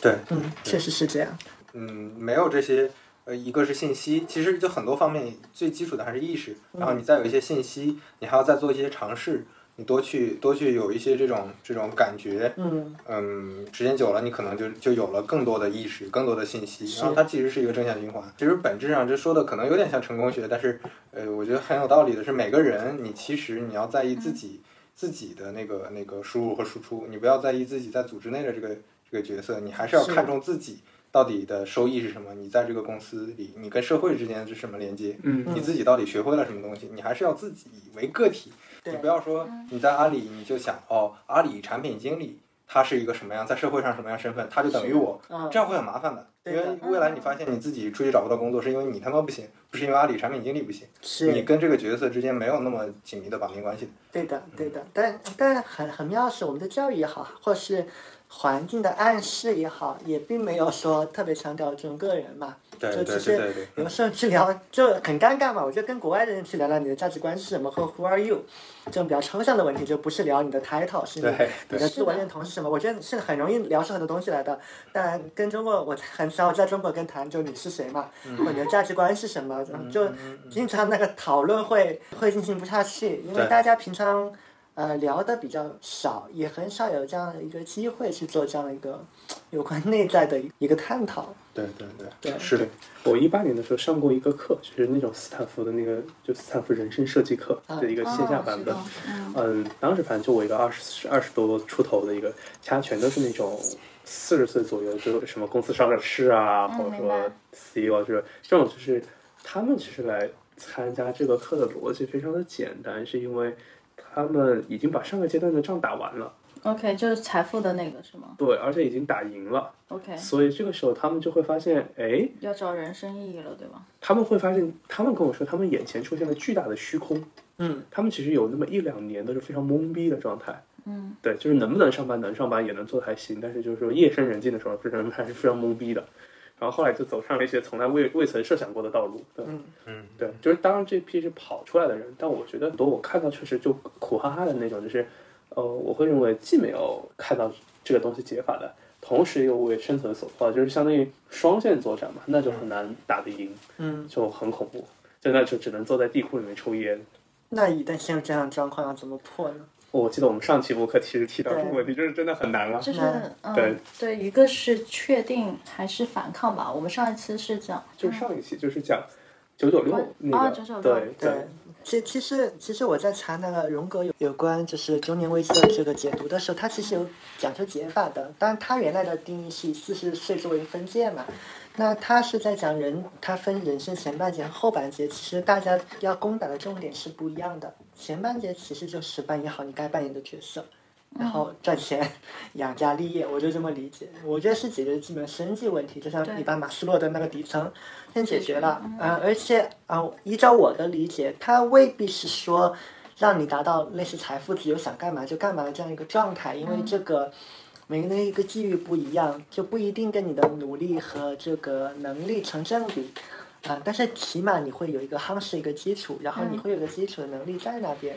对，嗯，确实是这样。嗯，没有这些，呃，一个是信息，其实就很多方面最基础的还是意识，然后你再有一些信息，你还要再做一些尝试，你多去多去有一些这种这种感觉，嗯。嗯，时间久了，你可能就就有了更多的意识，更多的信息，然后它其实是一个正向循环。其实本质上这说的可能有点像成功学，但是呃，我觉得很有道理的是，每个人你其实你要在意自己、自己的那个那个输入和输出，你不要在意自己在组织内的这个这个角色，你还是要看重自己。到底的收益是什么？你在这个公司里，你跟社会之间是什么连接？嗯你自己到底学会了什么东西？你还是要自己为个体，你不要说你在阿里你就想哦，阿里产品经理他是一个什么样，在社会上什么样身份，他就等于我，嗯这样会很麻烦的。因为未来你发现你自己出去找不到工作，是因为你他妈不行，不是因为阿里产品经理不行，是你跟这个角色之间没有那么紧密的绑定关系。对的，对的，但但很很妙是，我们的教育也好，或是环境的暗示也好，也并没有说特别强调这种个人嘛。对对就其实对对对有时候去聊就很尴尬嘛。我觉得跟国外的人去聊聊你的价值观是什么和 Who are you 这种比较抽象的问题，就不是聊你的 title，是你的自我认同是什么。我觉得是很容易聊出很多东西来的。但跟中国，我很少在中国跟谈就你是谁嘛，或者你的价值观是什么，就经常那个讨论会会进行不下去，因为大家平常。呃，聊的比较少，也很少有这样的一个机会去做这样的一个有关内在的一个探讨。对对对，对是的，我一八年的时候上过一个课，就是那种斯坦福的那个，就斯坦福人生设计课的一个线下版本。嗯嗯，当时反正就我一个二十二十多出头的一个，其他全都是那种四十岁左右，就什么公司上市啊，或者说 CEO 啊，就是这种，就是他们其实来参加这个课的逻辑非常的简单，是因为他们已经把上个阶段的仗打完了，OK，就是财富的那个是吗对，而且已经打赢了，？OK，所以这个时候他们就会发现，哎，要找人生意义了，对吧？他们会发现，他们跟我说，他们眼前出现了巨大的虚空。嗯，他们其实有那么一两年都是非常懵逼的状态。嗯，对，就是能不能上班，能上班也能做的还行，但是就是说夜深人静的时候，这人还是非常懵逼的。然后后来就走上了一些从来未未曾设想过的道路。对，嗯嗯，对，就是当然这批是跑出来的人，但我觉得很多我看到确实就苦哈哈的那种，就是呃，我会认为既没有看到这个东西解法的，同时又为生存所迫，就是相当于双线作战嘛，那就很难打得赢，嗯，就很恐怖，就那就只能坐在地库里面抽烟。那一旦陷入这样的状况，要怎么破呢？我记得我们上期播客其实提到这个问题，就是真的很难了。就是那嗯，对，一个是确定还是反抗吧。我们上一次是讲，就是上一期就是讲九九六那啊个，996对对，其其实其实我在查那个荣格有有关就是中年危机的这个解读的时候，他其实有讲究解法的。当然，他原来的定义是以四十岁作为分界嘛。那他是在讲人，他分人生前半截和后半截，其实大家要攻打的重点是不一样的。前半截其实就是扮演好你该扮演的角色，然后赚钱、养家立业，我就这么理解。我觉得是解决基本生计问题，就像你把马斯洛的那个底层先解决了，嗯、而且啊、依照我的理解，它未必是说让你达到类似财富自由，想干嘛就干嘛的这样一个状态，因为这个。每个人的一个际遇不一样，就不一定跟你的努力和这个能力成正比，啊、但是起码你会有一个夯实一个基础，然后你会有个基础的能力在那边，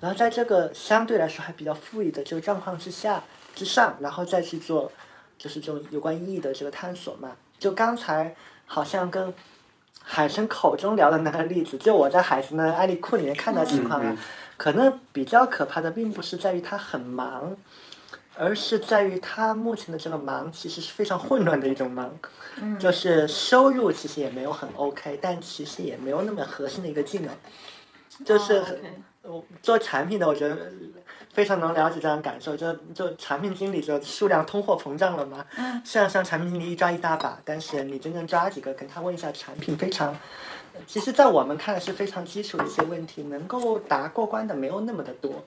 然后在这个相对来说还比较富裕的这个状况之下之上，然后再去做就是这种有关意义的这个探索嘛。就刚才好像跟海生口中聊的那个例子，就我在海生的案例库里面看到的情况啊，嗯嗯可能比较可怕的并不是在于他很忙，而是在于他目前的这个忙其实是非常混乱的一种忙，就是收入其实也没有很 OK，但其实也没有那么核心的一个技能，就是我做产品的，我觉得非常能了解这样感受。就就产品经理就数量通货膨胀了嘛。嗯。虽然像产品经理一抓一大把，但是你真正抓几个，跟他问一下产品，非常，其实，在我们看来是非常基础的一些问题，能够答过关的没有那么的多。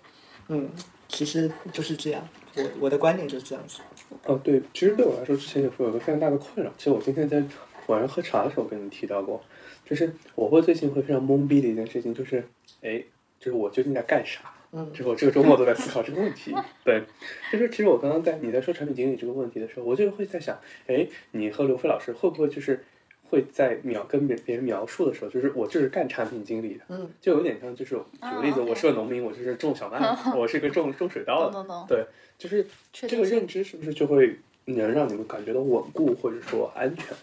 嗯，其实就是这样。我我的观点就是这样子。哦，对，其实对我来说，之前有时候有个非常大的困扰。其实我今天在晚上喝茶的时候跟你提到过，就是我会最近会非常懵逼的一件事情，就是，哎，就是我究竟在干啥？嗯就是我这个周末都在思考这个问题。对，就是其实我刚刚在你在说产品经理这个问题的时候，我就会在想，哎，你和刘飞老师会不会就是会在描跟别别人描述的时候，就是我就是干产品经理的，嗯，就有点像就是举个例子，我是个农民，我就是种小麦的，我是个种种水稻的，对，就是这个认知是不是就会能让你们感觉到稳固或者说安全？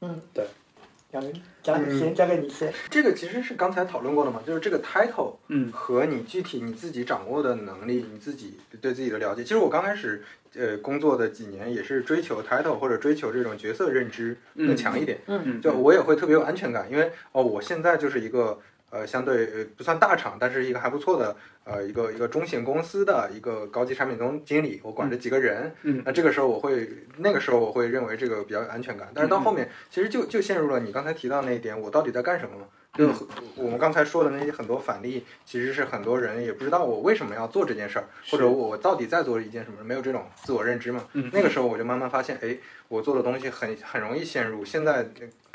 嗯，对。交给先，交给你先。这个其实是刚才讨论过的嘛，就是这个 title 嗯。和你具体你自己掌握的能力，你自己对自己的了解。其实我刚开始呃工作的几年也是追求 title 或者追求这种角色认知更强一点，嗯。就我也会特别有安全感，因为哦我现在就是一个呃相对呃不算大厂，但是一个还不错的呃一个一个中型公司的一个高级产品总经理，我管着几个人，嗯。那这个时候我会那个时候我会认为这个比较有安全感，但是到后面其实就就陷入了你刚才提到那一点，我到底在干什么嘛？就我们刚才说的那些很多反例，其实是很多人也不知道我为什么要做这件事儿，或者我到底在做一件什么，没有这种自我认知嘛。嗯那个时候我就慢慢发现，哎，我做的东西很很容易陷入现在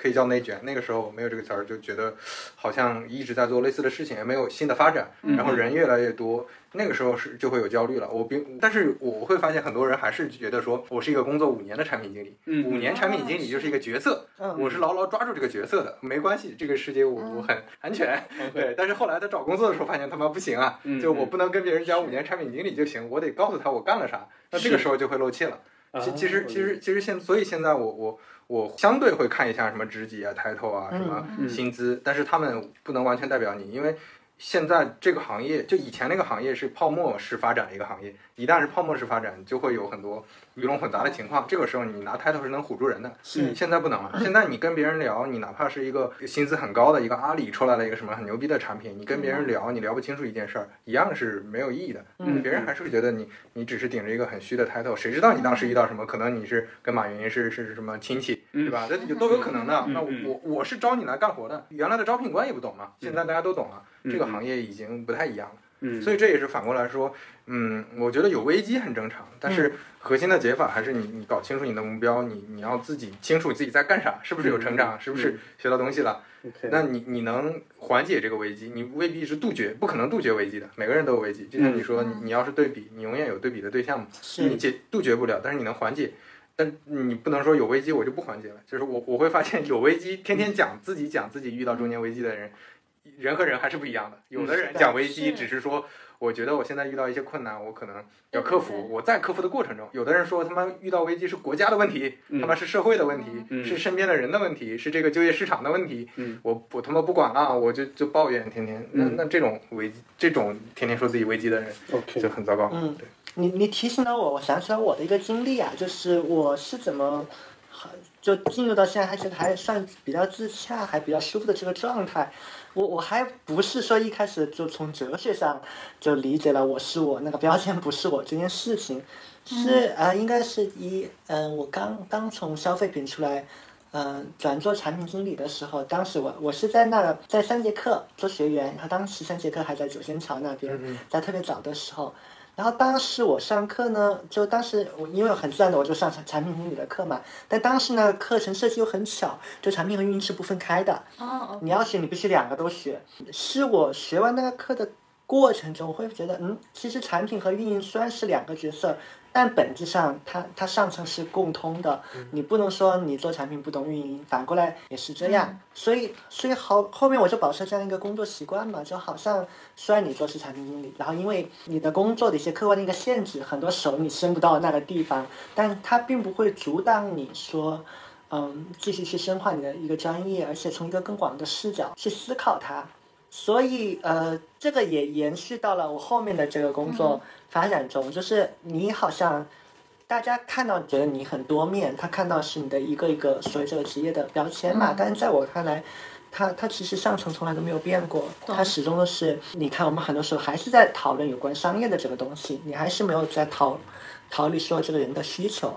可以叫内卷。那个时候没有这个词儿，就觉得好像一直在做类似的事情，也没有新的发展，然后人越来越多。那个时候是就会有焦虑了。我并，但是我会发现很多人还是觉得说，我是一个工作五年的产品经理，嗯五年产品经理就是一个角色，嗯我是牢牢抓住这个角色的，没关系，这个世界我我很安全。对，但是后来他找工作的时候发现他妈不行啊，嗯就我不能跟别人讲五年产品经理就行，我得告诉他我干了啥，那这个时候就会漏气了。其其实其实其实现所以现在我我我相对会看一下什么职级啊、title 啊、什么嗯薪资，但是他们不能完全代表你，因为现在这个行业就以前那个行业是泡沫式发展的一个行业，一旦是泡沫式发展，就会有很多鱼龙混杂的情况。这个时候你拿 title 是能唬住人的，是现在不能了。现在你跟别人聊，你哪怕是一个薪资很高的一个阿里出来了一个什么很牛逼的产品，你跟别人聊，你聊不清楚一件事儿，一样是没有意义的。嗯别人还是会觉得你你只是顶着一个很虚的 title，谁知道你当时遇到什么？可能你是跟马云是是什么亲戚，对吧？这有都有可能的。那我我是招你来干活的，原来的招聘官也不懂嘛，现在大家都懂了，这个行业已经不太一样了。嗯，所以这也是反过来说，嗯，我觉得有危机很正常，但是核心的解法还是你你搞清楚你的目标，你你要自己清楚自己在干啥，是不是有成长，是不是学到东西了。那你你能缓解这个危机，你未必是杜绝，不可能杜绝危机的，每个人都有危机。就像你说，你你要是对比，你永远有对比的对象嘛，你解杜绝不了，但是你能缓解。但你不能说有危机我就不缓解了，就是我我会发现有危机，天天讲自己讲自己遇到中年危机的人，人和人还是不一样的。有的人讲危机只是说，我觉得我现在遇到一些困难，我可能要克服，我在克服的过程中，有的人说他妈遇到危机是国家的问题，他妈是社会的问题，嗯。是身边的人的问题，是这个就业市场的问题，嗯我我他妈不管了，我就就抱怨天天，那嗯。那这种危机，这种天天说自己危机的人就很糟糕。嗯。对，你你提醒了我，我想起来我的一个经历啊，就是我是怎么就进入到现在还觉得还算比较自洽，还比较舒服的这个状态。我我还不是说一开始就从哲学上就理解了我是我那个标签不是我这件事情，是呃应该是一嗯、呃、我刚刚从消费品出来。嗯，转做产品经理的时候，当时我我是在那在三节课做学员，然后当时三节课还在九仙桥那边，在特别早的时候，然后当时我上课呢，就当时我因为很自然的我就上产产品经理的课嘛，但当时呢课程设计又很巧，就产品和运营是不分开的，哦，你要学你必须两个都学。是我学完那个课的过程中，我会觉得，嗯，其实产品和运营虽然是两个角色，但本质上它它上层是共通的。你不能说你做产品不懂运营，反过来也是这样。所以所以好后面我就保持这样一个工作习惯嘛，就好像虽然你做是产品经理，然后因为你的工作的一些客观的一个限制，很多手你伸不到那个地方，但它并不会阻挡你说。嗯，继续去深化你的一个专业，而且从一个更广的视角去思考它。所以，呃，这个也延续到了我后面的这个工作发展中，就是你好像大家看到觉得你很多面，他看到是你的一个一个所谓这个职业的标签嘛，但是在我看来。它它其实上层从来都没有变过，它始终都是。你看，我们很多时候还是在讨论有关商业的这个东西，你还是没有在讨讨论说这个人的需求。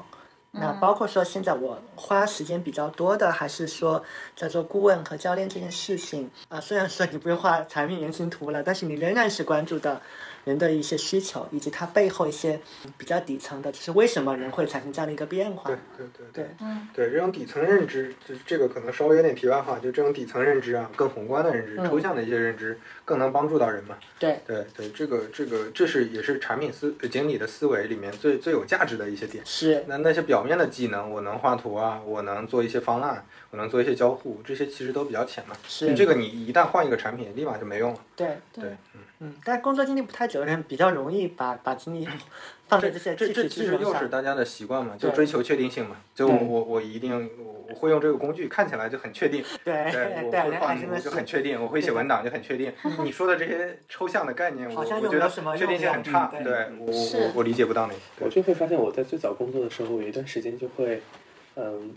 那包括说现在我花时间比较多的，还是说在做顾问和教练这件事情啊。虽然说你不用画产品原型图了，但是你仍然是关注的人的一些需求，以及它背后一些比较底层的，就是为什么人会产生这样的一个变化。对对对对，嗯对，这种底层认知，就这个可能稍微有点题外话，就这种底层认知啊，更宏观的认知、嗯抽象的一些认知，更能帮助到人嘛。对对对，这个这个这是也是产品思呃经理的思维里面最最有价值的一些点。是，那那些表面的技能，我能画图啊，我能做一些方案，我能做一些交互，这些其实都比较浅嘛。是这个你一旦换一个产品，立马就没用了。对，对，嗯，嗯，但工作经历不太久的人比较容易把把精力 放在这些这具体这其实又是。大家的习惯嘛，就追求确定性嘛。就我我我一定我我会用这个工具，看起来就很确定。对对，我对，会画就很确定，我会写文档就很确定。你说的这些抽象的概念，我好像我觉得确定性很差。用对我是我我理解不到那我就会发现我在最早工作的时候，有一段时间就会，嗯，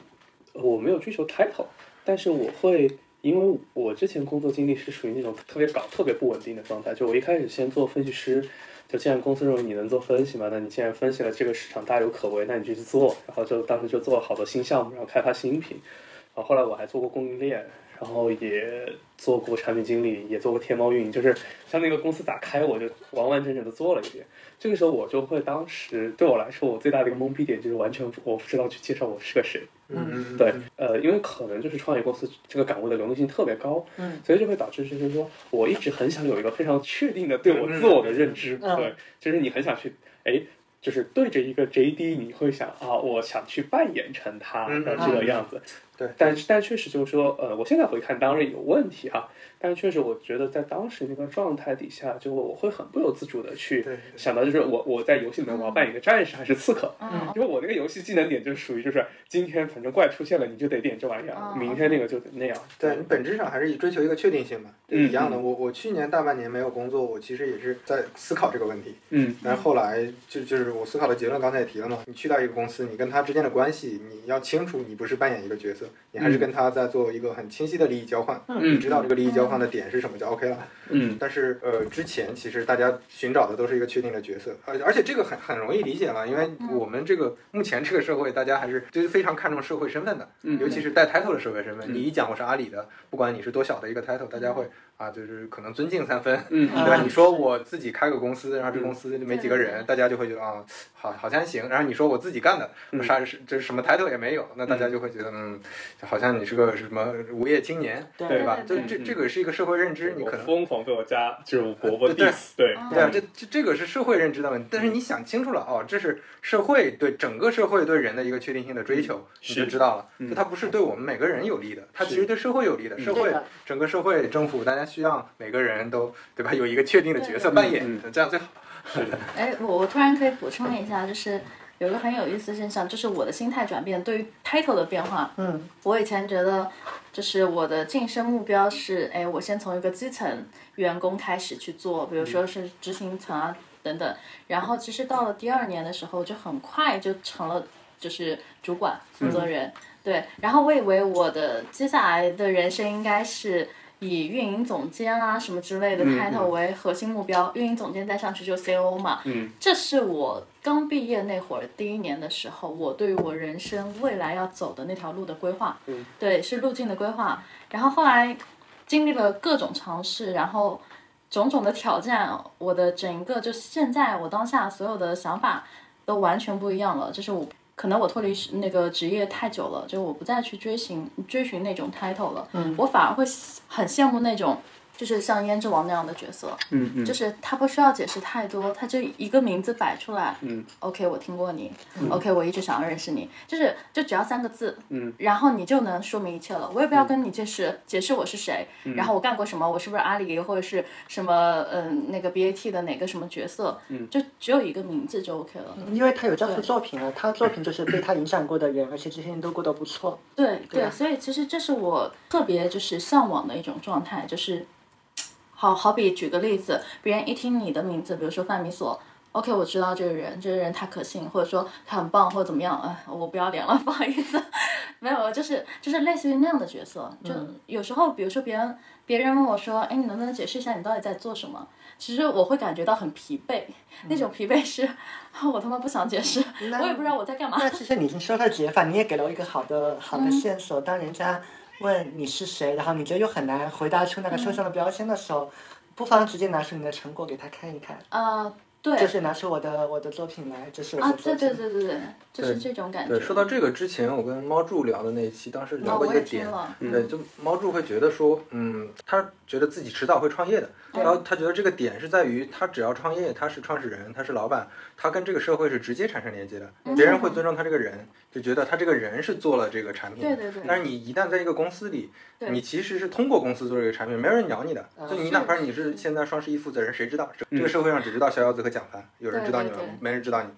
我没有追求 title，但是我会，因为我之前工作经历是属于那种特别搞、特别不稳定的状态。就我一开始先做分析师，就既然公司认为你能做分析嘛，那你既然分析了这个市场大有可为，那你就去做。然后就当时就做了好多新项目，然后开发新品。然后后来我还做过供应链，然后也做过产品经理，也做过天猫运营，就是像那个公司咋开，我就完完整整的做了一遍。这个时候我就会，当时对我来说，我最大的一个懵逼点就是完全我不知道去介绍我是个谁。嗯对，呃，因为可能就是创业公司这个岗位的流动性特别高，嗯，所以就会导致就是说我一直很想有一个非常确定的对我自我的认知，嗯。对，就是你很想去，哎，就是对着一个 JD，你会想啊，我想去扮演成他嗯的这个样子，对。但是但确实就是说，呃，我现在回看当然有问题哈，但是确实我觉得在当时那个状态底下，就我会很不由自主的去对想到，就是我我在游戏里面我要扮演一个战士还是刺客，嗯因为我那个游戏技能点就是属于就是今天反正怪出现了，你就得点这玩意儿，哦明天那个就得那样。对你本质上还是追求一个确定性嘛，一样的。我我去年大半年没有工作，我其实也是在思考这个问题。嗯但是后来就就是我思考的结论，刚才也提了嘛，你去到一个公司，你跟他之间的关系，你要清楚，你不是扮演一个角色，你还是跟他在做一个很清晰的利益交换。嗯你知道这个利益交换的点是什么就 OK 了。嗯但是呃，之前其实大家寻找的都是一个确定的角色，而而且这个很很容易理解了，因为我们这个目前这个社会，大家还是就是非常看重社会身份的，嗯尤其是带 title 的社会身份。你一讲我是阿里的，不管你是多小的一个 title，大家会啊，就是可能尊敬三分，嗯对吧？啊你说我自己开个公司，然后这公司就没几个人，大家就会觉得啊，好好像行。然后你说我自己干的，我啥是这什么 title 也没有，那大家就会觉得嗯，好像你是个什么无业青年，对对吧？就这这个是一个社会认知，你可能。疯狂被我家就是我伯伯对对。diss，对。对啊，这这这个是社会认知的问题，但是你想清楚了哦，这是社会对整个社会对人的一个确定性的追求，你就知道了，嗯。就它不是对我们每个人有利的，它其实对社会有利的，嗯。社会整个社会政府大家需要每个人都对吧，有一个确定的角色扮演嗯，这样最好。是 的哎，我我突然可以补充一下，就是有一个很有意思的现象，就是我的心态转变对于 title 的变化。嗯，我以前觉得，就是我的晋升目标是，哎，我先从一个基层员工开始去做，比如说是执行层啊等等，然后其实到了第二年的时候，就很快就成了就是主管负责人。对，然后我以为我的接下来的人生应该是以运营总监啊什么之类的 title 为核心目标，运营总监再上去就 COO 嘛。嗯，这是我刚毕业那会儿第一年的时候，我对于我人生未来要走的那条路的规划。嗯，对，是路径的规划。然后后来经历了各种尝试，然后种种的挑战，我的整个就现在我当下所有的想法都完全不一样了。就是我可能我脱离那个职业太久了，就我不再去追寻追寻那种 title 了，嗯我反而会很羡慕那种。就是像胭脂王那样的角色，嗯嗯。就是他不需要解释太多，他就一个名字摆出来，嗯，OK，我听过你、o k 我一直想要认识你，就是就只要三个字，嗯，然后你就能说明一切了。我也不要跟你解释、解释我是谁，然后我干过什么，我是不是阿里或者是什么嗯那个 BAT 的哪个什么角色，嗯，就只有一个名字就 OK 了。因为他有这幅作品啊，他作品就是被他影响过的人，而且这些人都过得不错。对对，啊。所以其实这是我特别就是向往的一种状态，就是好好比举个例子，别人一听你的名字，比如说范米索。OK，我知道这个人，这个人他可信，或者说他很棒，或者怎么样，哎，我不要脸了，不好意思，没有，就是就是类似于那样的角色，就有时候，比如说别人别人问我说，哎，你能不能解释一下你到底在做什么？其实我会感觉到很疲惫，那种疲惫是，我他妈不想解释，我也不知道我在干嘛。那其实你已经说到解法，你也给了我一个好的好的线索。当人家问你是谁，然后你觉得又很难回答出那个抽象的标签的时候，不妨直接拿出你的成果给他看一看，呃，对，就是拿出我的我的作品来，这是我啊，的作品。对对对对对，就是这种感觉。对，说到这个之前，我跟猫柱聊的那一期，当时聊过一个点，对，就猫柱会觉得说，嗯，他觉得自己迟早会创业的，然后他觉得这个点是在于他只要创业，他是创始人，他是老板，他跟这个社会是直接产生连接的，别人会尊重他这个人，就觉得他这个人是做了这个产品。对对对但是你一旦在一个公司里，你其实是通过公司做这个产品，没有人鸟你的，就你哪怕你是现在双十一负责人，谁知道？这这个社会上只知道逍遥子和蒋凡，有人知道你吗对对对，没人知道你。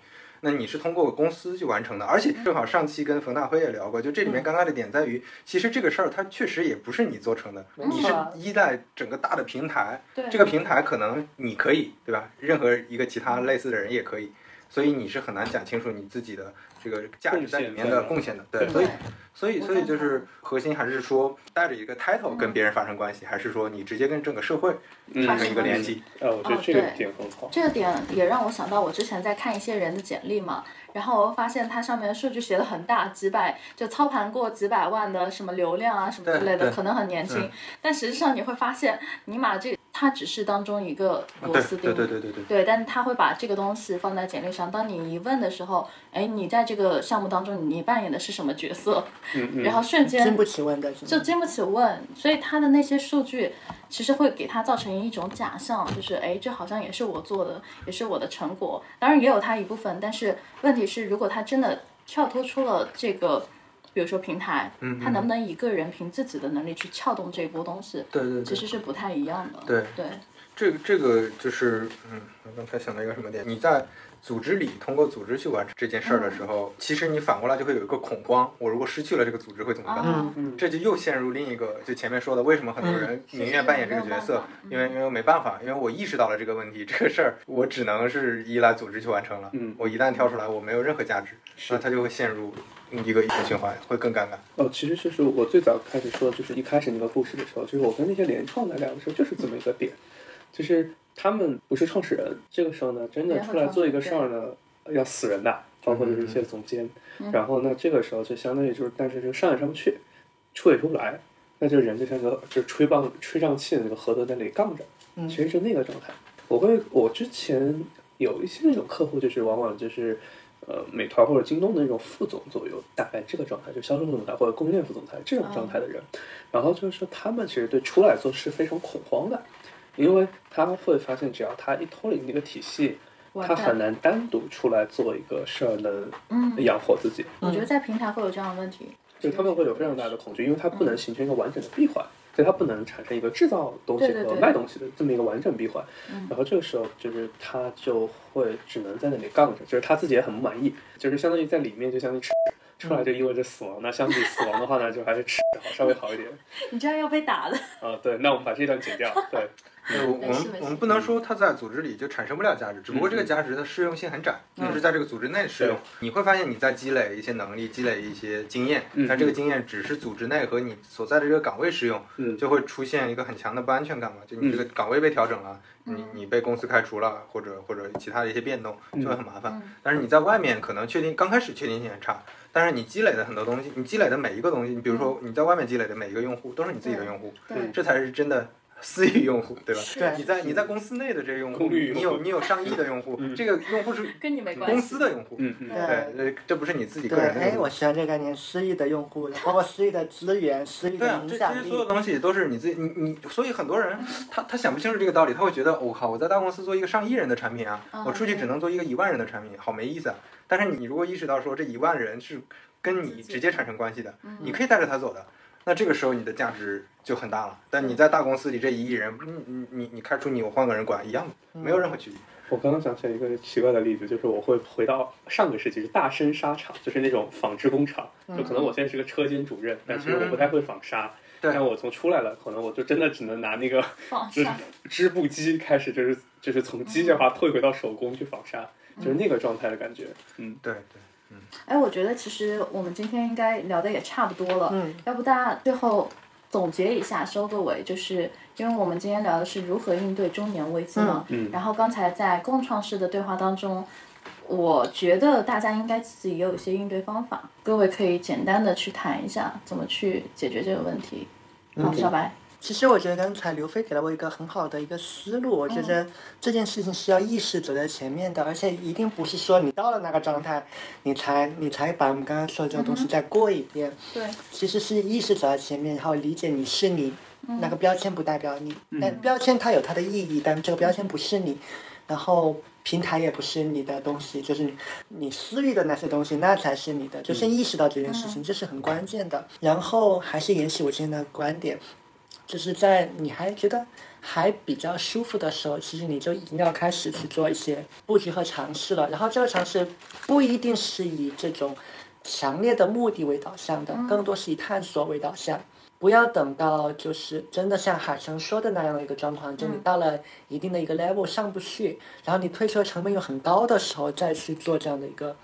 那你是通过公司去完成的，而且正好上期跟冯大辉也聊过，就这里面尴尬的点在于，其实这个事儿它确实也不是你做成的，你是依赖整个大的平台，这个平台可能你可以，对吧？任何一个其他类似的人也可以，所以你是很难讲清楚你自己的这个价值在里面的贡献的。对，所以所以所以就是核心还是说带着一个 title 跟别人发生关系，还是说你直接跟整个社会产生一个联系？呃，我觉得这个点很好。这个点也让我想到，我之前在看一些人的简历嘛，然后我发现它上面的数据写的很大，几百就操盘过几百万的什么流量啊什么之类的，可能很年轻，但实际上你会发现，尼玛这。它只是当中一个螺丝钉，对对对对对。对，但他会把这个东西放在简历上。当你一问的时候，哎，你在这个项目当中，你扮演的是什么角色？嗯嗯。然后瞬间经不起问的，就经不起问。所以他的那些数据，其实会给他造成一种假象，就是哎，这好像也是我做的，也是我的成果。当然也有他一部分，但是问题是，如果他真的跳脱出了这个。比如说平台，嗯他能不能一个人凭自己的能力去撬动这一波东西？对对，其实是不太一样的。对对，这个这个就是，嗯，我刚才想到一个什么点？你在组织里通过组织去完成这件事儿的时候，其实你反过来就会有一个恐慌：我如果失去了这个组织会怎么办？这就又陷入另一个，就前面说的，为什么很多人宁愿扮演这个角色？因为因为没办法，因为我意识到了这个问题，这个事儿我只能是依赖组织去完成了。嗯，我一旦跳出来，我没有任何价值，那他就会陷入。一个一个循环会更尴尬。哦，其实就是我最早开始说，就是一开始那个故事的时候，就是我跟那些联创的聊的时候，就是这么一个点，就是他们不是创始人，这个时候呢，真的出来做一个事儿呢，要死人的，包括就是一些总监。然后呢，这个时候就相当于就是，但是就上也上不去，出也出不来，那就人就像个就吹棒吹胀气的那个河都在那里杠着，其实就那个状态。我会，我之前有一些那种客户，就是往往就是。呃，美团或者京东的那种副总左右，大概这个状态，就销售副总裁或者供应链副总裁这种状态的人，然后就是说他们其实对出来做事非常恐慌的，因为他会发现，只要他一脱离那个体系，他很难单独出来做一个事儿能养活自己。我觉得在平台会有这样的问题，就他们会有非常大的恐惧，因为他不能形成一个完整的闭环。所以它不能产生一个制造东西和卖东西的这么一个完整闭环，然后这个时候就是他就会只能在那里杠着，就是他自己也很不满意，就是相当于在里面就相当于吃出来就意味着死亡，那相比死亡的话呢，就还是吃好稍微好一点。你这样要被打的。啊，对，那我们把这段剪掉，对。我们我们不能说它在组织里就产生不了价值，只不过这个价值的适用性很窄，就是在这个组织内适用。你会发现你在积累一些能力，积累一些经验，但这个经验只是组织内和你所在的这个岗位适用，就会出现一个很强的不安全感嘛。就你这个岗位被调整了，你你被公司开除了，或者或者其他的一些变动，就会很麻烦。但是你在外面可能确定刚开始确定性很差，但是你积累的很多东西，你积累的每一个东西，你比如说你在外面积累的每一个用户都是你自己的用户，这才是真的。私域用户对吧？对，你在你在公司内的这个用户，你有你有上亿的用户，这个用户是 跟你没关系，公司的用户，嗯嗯，对，这不是你自己个人的。哎，我喜欢这个概念，私域的用户，包括私域的资源、私域的影响力，这些所有东西都是你自己，你你，所以很多人他他想不清楚这个道理，他会觉得我靠，我在大公司做一个上亿人的产品啊，我出去只能做一个一万人的产品，好没意思啊。但是你如果意识到说这一万人是跟你直接产生关系的，你可以带着他走的。那这个时候你的价值就很大了，但你在大公司里这一亿人，你你你你开除你，我换个人管一样的，没有任何区别。我刚刚想起来一个奇怪的例子，就是我会回到上个世纪，是大生纱厂，就是那种纺织工厂，就可能我现在是个车间主任，但其实我不太会纺纱，但我从出来了，可能我就真的只能拿那个织织布机开始，就是就是从机械化退回到手工去纺纱，就是那个状态的感觉。嗯，对对。哎，我觉得其实我们今天应该聊的也差不多了，嗯，要不大家最后总结一下，收个尾，就是因为我们今天聊的是如何应对中年危机嘛，嗯，然后刚才在共创式的对话当中，我觉得大家应该自己也有一些应对方法，各位可以简单的去谈一下怎么去解决这个问题。好，小白。其实我觉得刚才刘飞给了我一个很好的一个思路，我觉得这件事情是要意识走在前面的，而且一定不是说你到了那个状态，你才你才把我们刚刚说的这个东西再过一遍。对，其实是意识走在前面，然后理解你是你，那个标签不代表你，但标签它有它的意义，但这个标签不是你，然后平台也不是你的东西，就是你私域的那些东西，那才是你的，就先意识到这件事情，这是很关键的。然后还是延续我今天的观点。就是在你还觉得还比较舒服的时候，其实你就已经要开始去做一些布局和尝试了。然后这个尝试不一定是以这种强烈的目的为导向的，更多是以探索为导向。不要等到就是真的像海生说的那样的一个状况，就你到了一定的一个 level 上不去，然后你退出的成本又很高的时候，再去做这样的一个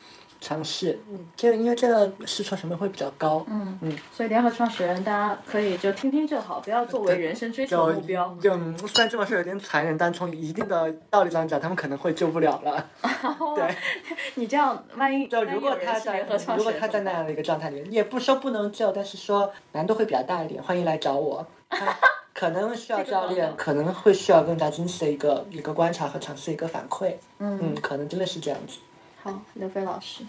尝试。嗯，这个因为这个试错成本会比较高。嗯嗯，所以联合创始人，大家可以就听听就好，不要作为人生追求就目标。就嗯虽然这么说有点残忍，但从一定的道理上讲，他们可能会救不了了。对。你这样，万一就如果他在联合创如果始人怎么办他在那样的一个状态里面，也不说不能救，但是说难度会比较大一点，欢迎来找我。可能需要教练，可能会需要更加精细的一个一个观察和尝试一个反馈。嗯可能真的是这样子。好，刘飞老师，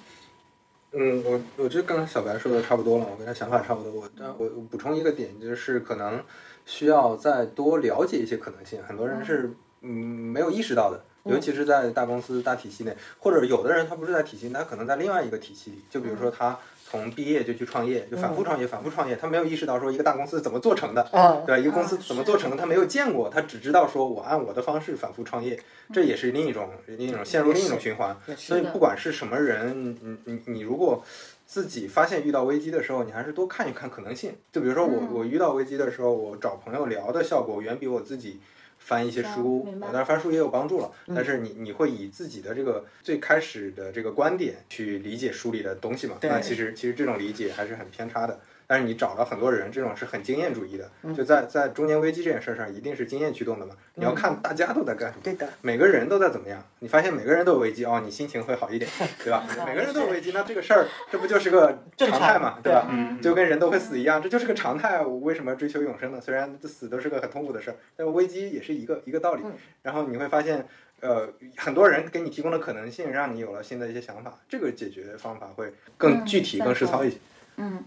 嗯，我我觉得刚才小白说的差不多了，我跟他想法差不多。我但我我补充一个点，就是可能需要再多了解一些可能性，很多人是嗯没有意识到的。尤其是在大公司、大体系内，或者有的人他不是在体系，他可能在另外一个体系里。就比如说他从毕业就去创业，就反复创业、反复创业，他没有意识到说一个大公司怎么做成的，啊对吧？一个公司怎么做成的，他没有见过，他只知道说我按我的方式反复创业，这也是另一种另一种陷入另一种循环。所以不管是什么人，你你你如果自己发现遇到危机的时候，你还是多看一看可能性。就比如说我我遇到危机的时候，我找朋友聊的效果远比我自己。翻一些书，当然翻书也有帮助了，但是你你会以自己的这个最开始的这个观点去理解书里的东西嘛？那其实其实这种理解还是很偏差的。但是你找了很多人，这种是很经验主义的，就在在中年危机这件事上，一定是经验驱动的嘛。你要看大家都在干什么，对的，每个人都在怎么样，你发现每个人都有危机哦，你心情会好一点，对吧？每个人都有危机，那这个事儿这不就是个常态嘛，对吧？嗯就跟人都会死一样，这就是个常态。我为什么追求永生呢？虽然死都是个很痛苦的事儿，但危机也是一个一个道理。然后你会发现，呃，很多人给你提供的可能性，让你有了新的一些想法，这个解决方法会更具体、嗯更实操一些。嗯，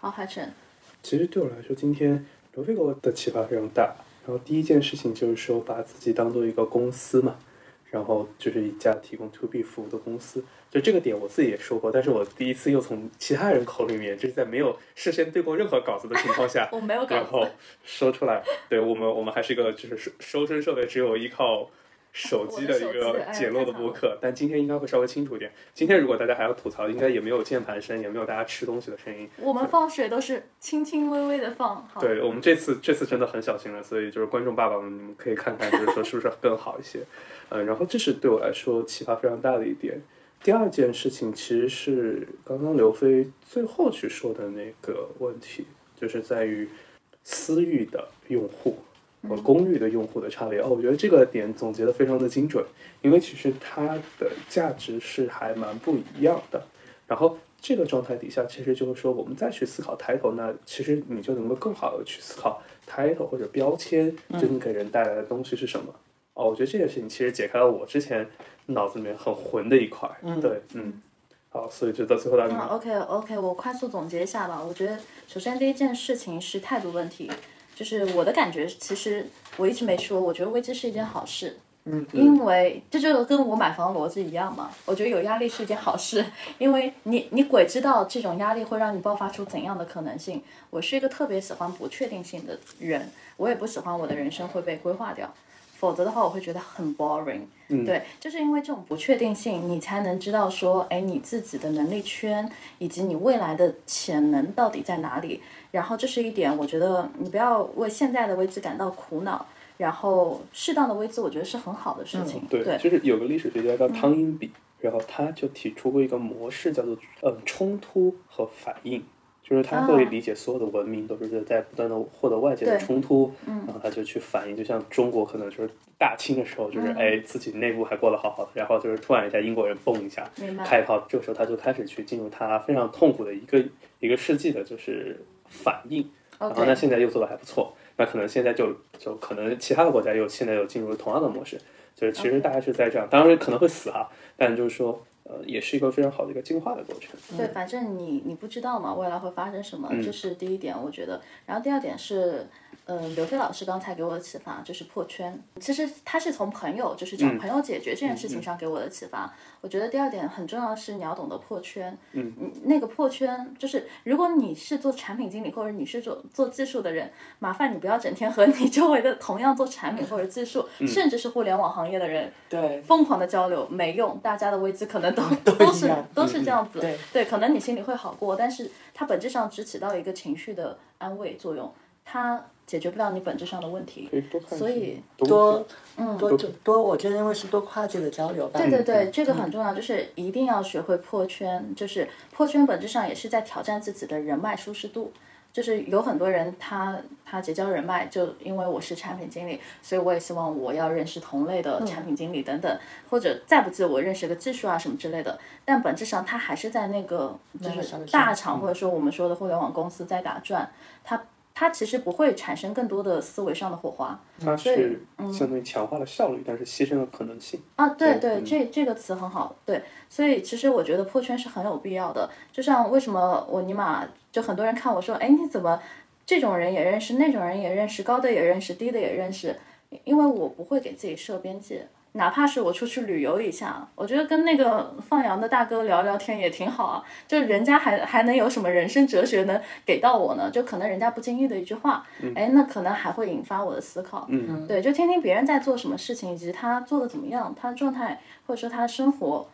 好，海晨，其实对我来说，今天罗非给我的启发非常大。然后第一件事情就是说，把自己当做一个公司嘛，然后就是一家提供 to B 服务的公司。就这个点我自己也说过，但是我第一次又从其他人口里面，就是在没有事先对过任何稿子的情况下，我没有稿然后，说出来。对我们，我们还是一个就是收收声设备只有依靠手机的一个简陋的播客，但今天应该会稍微清楚一点。今天如果大家还要吐槽，应该也没有键盘声，也没有大家吃东西的声音。我们放水都是轻轻微微的放，好，对我们这次这次真的很小心了，所以就是观众爸爸们，你们可以看看，就是说是不是更好一些。嗯，然后这是对我来说启发非常大的一点。第二件事情其实是刚刚刘飞最后去说的那个问题，就是在于私域的用户和公寓的用户的差别。哦，我觉得这个点总结的非常的精准，因为其实它的价值是还蛮不一样的。然后这个状态底下，其实就是说，我们再去思考 title，那其实你就能够更好的去思考 title 或者标签真正给人带来的东西是什么。哦，我觉得这件事情其实解开了我之前脑子里面很混的一块。嗯对，嗯。好，所以就到最后到你嗯们。，OK OK，我快速总结一下吧。我觉得首先第一件事情是态度问题，就是我的感觉，其实我一直没说，我觉得危机是一件好事。嗯，因为这就跟我买房逻辑一样嘛，我觉得有压力是一件好事，因为你你鬼知道这种压力会让你爆发出怎样的可能性。我是一个特别喜欢不确定性的人，我也不喜欢我的人生会被规划掉，否则的话我会觉得很 boring。嗯对，就是因为这种不确定性，你才能知道说，哎，你自己的能力圈以及你未来的潜能到底在哪里。然后这是一点，我觉得你不要为现在的危机感到苦恼。然后适当的危机，我觉得是很好的事情。对，就是有个历史学家叫汤因比，然后他就提出过一个模式，叫做嗯冲突和反应，就是他会理解所有的文明都是在不断的获得外界的冲突，然后他就去反映，就像中国可能就是大清的时候，就是哎自己内部还过得好好的，然后就是突然一下英国人蹦一下开炮，这个时候他就开始去进入他非常痛苦的一个一个世纪的就是反应，然后那现在又做的还不错，那可能现在就就可能其他的国家又现在又进入了同样的模式，就是其实大概是在这样，当然可能会死啊，但就是说呃也是一个非常好的一个进化的过程。对，反正你你不知道嘛，未来会发生什么，这是第一点，我觉得。然后第二点是，嗯、刘飞老师刚才给我的启发就是破圈。其实他是从朋友，就是找朋友解决这件事情上给我的启发。我觉得第二点很重要的是你要懂得破圈。嗯，那个破圈就是，如果你是做产品经理或者你是做做技术的人，麻烦你不要整天和你周围的同样做产品或者技术，甚至是互联网行业的人对，疯狂的交流没用，大家的危机可能都 都是都是这样子。对对可能你心里会好过，但是它本质上只起到一个情绪的安慰作用，它解决不了你本质上的问题。所以多嗯多多，我觉得因为是多跨界的交流吧。对对对，这个很重要，就是一定要学会破圈。就是破圈本质上也是在挑战自己的人脉舒适度。就是有很多人他他结交人脉，就因为我是产品经理，所以我也希望我要认识同类的产品经理等等，或者再不济我认识个技术啊什么之类的。但本质上他还是在那个就是大厂或者说我们说的互联网公司在打转，他他其实不会产生更多的思维上的火花。它是相当于强化了效率，但是牺牲了可能性。啊，对对对，这这个词很好，对，所以其实我觉得破圈是很有必要的。就像为什么我尼玛就很多人看我说，哎，你怎么这种人也认识，那种人也认识，高的也认识，低的也认识，因为我不会给自己设边界。哪怕是我出去旅游一下，我觉得跟那个放羊的大哥聊聊天也挺好啊。就人家还还能有什么人生哲学能给到我呢？就可能人家不经意的一句话，哎，那可能还会引发我的思考。嗯，对，就听听别人在做什么事情，以及他做的怎么样，他的状态或者说他的生活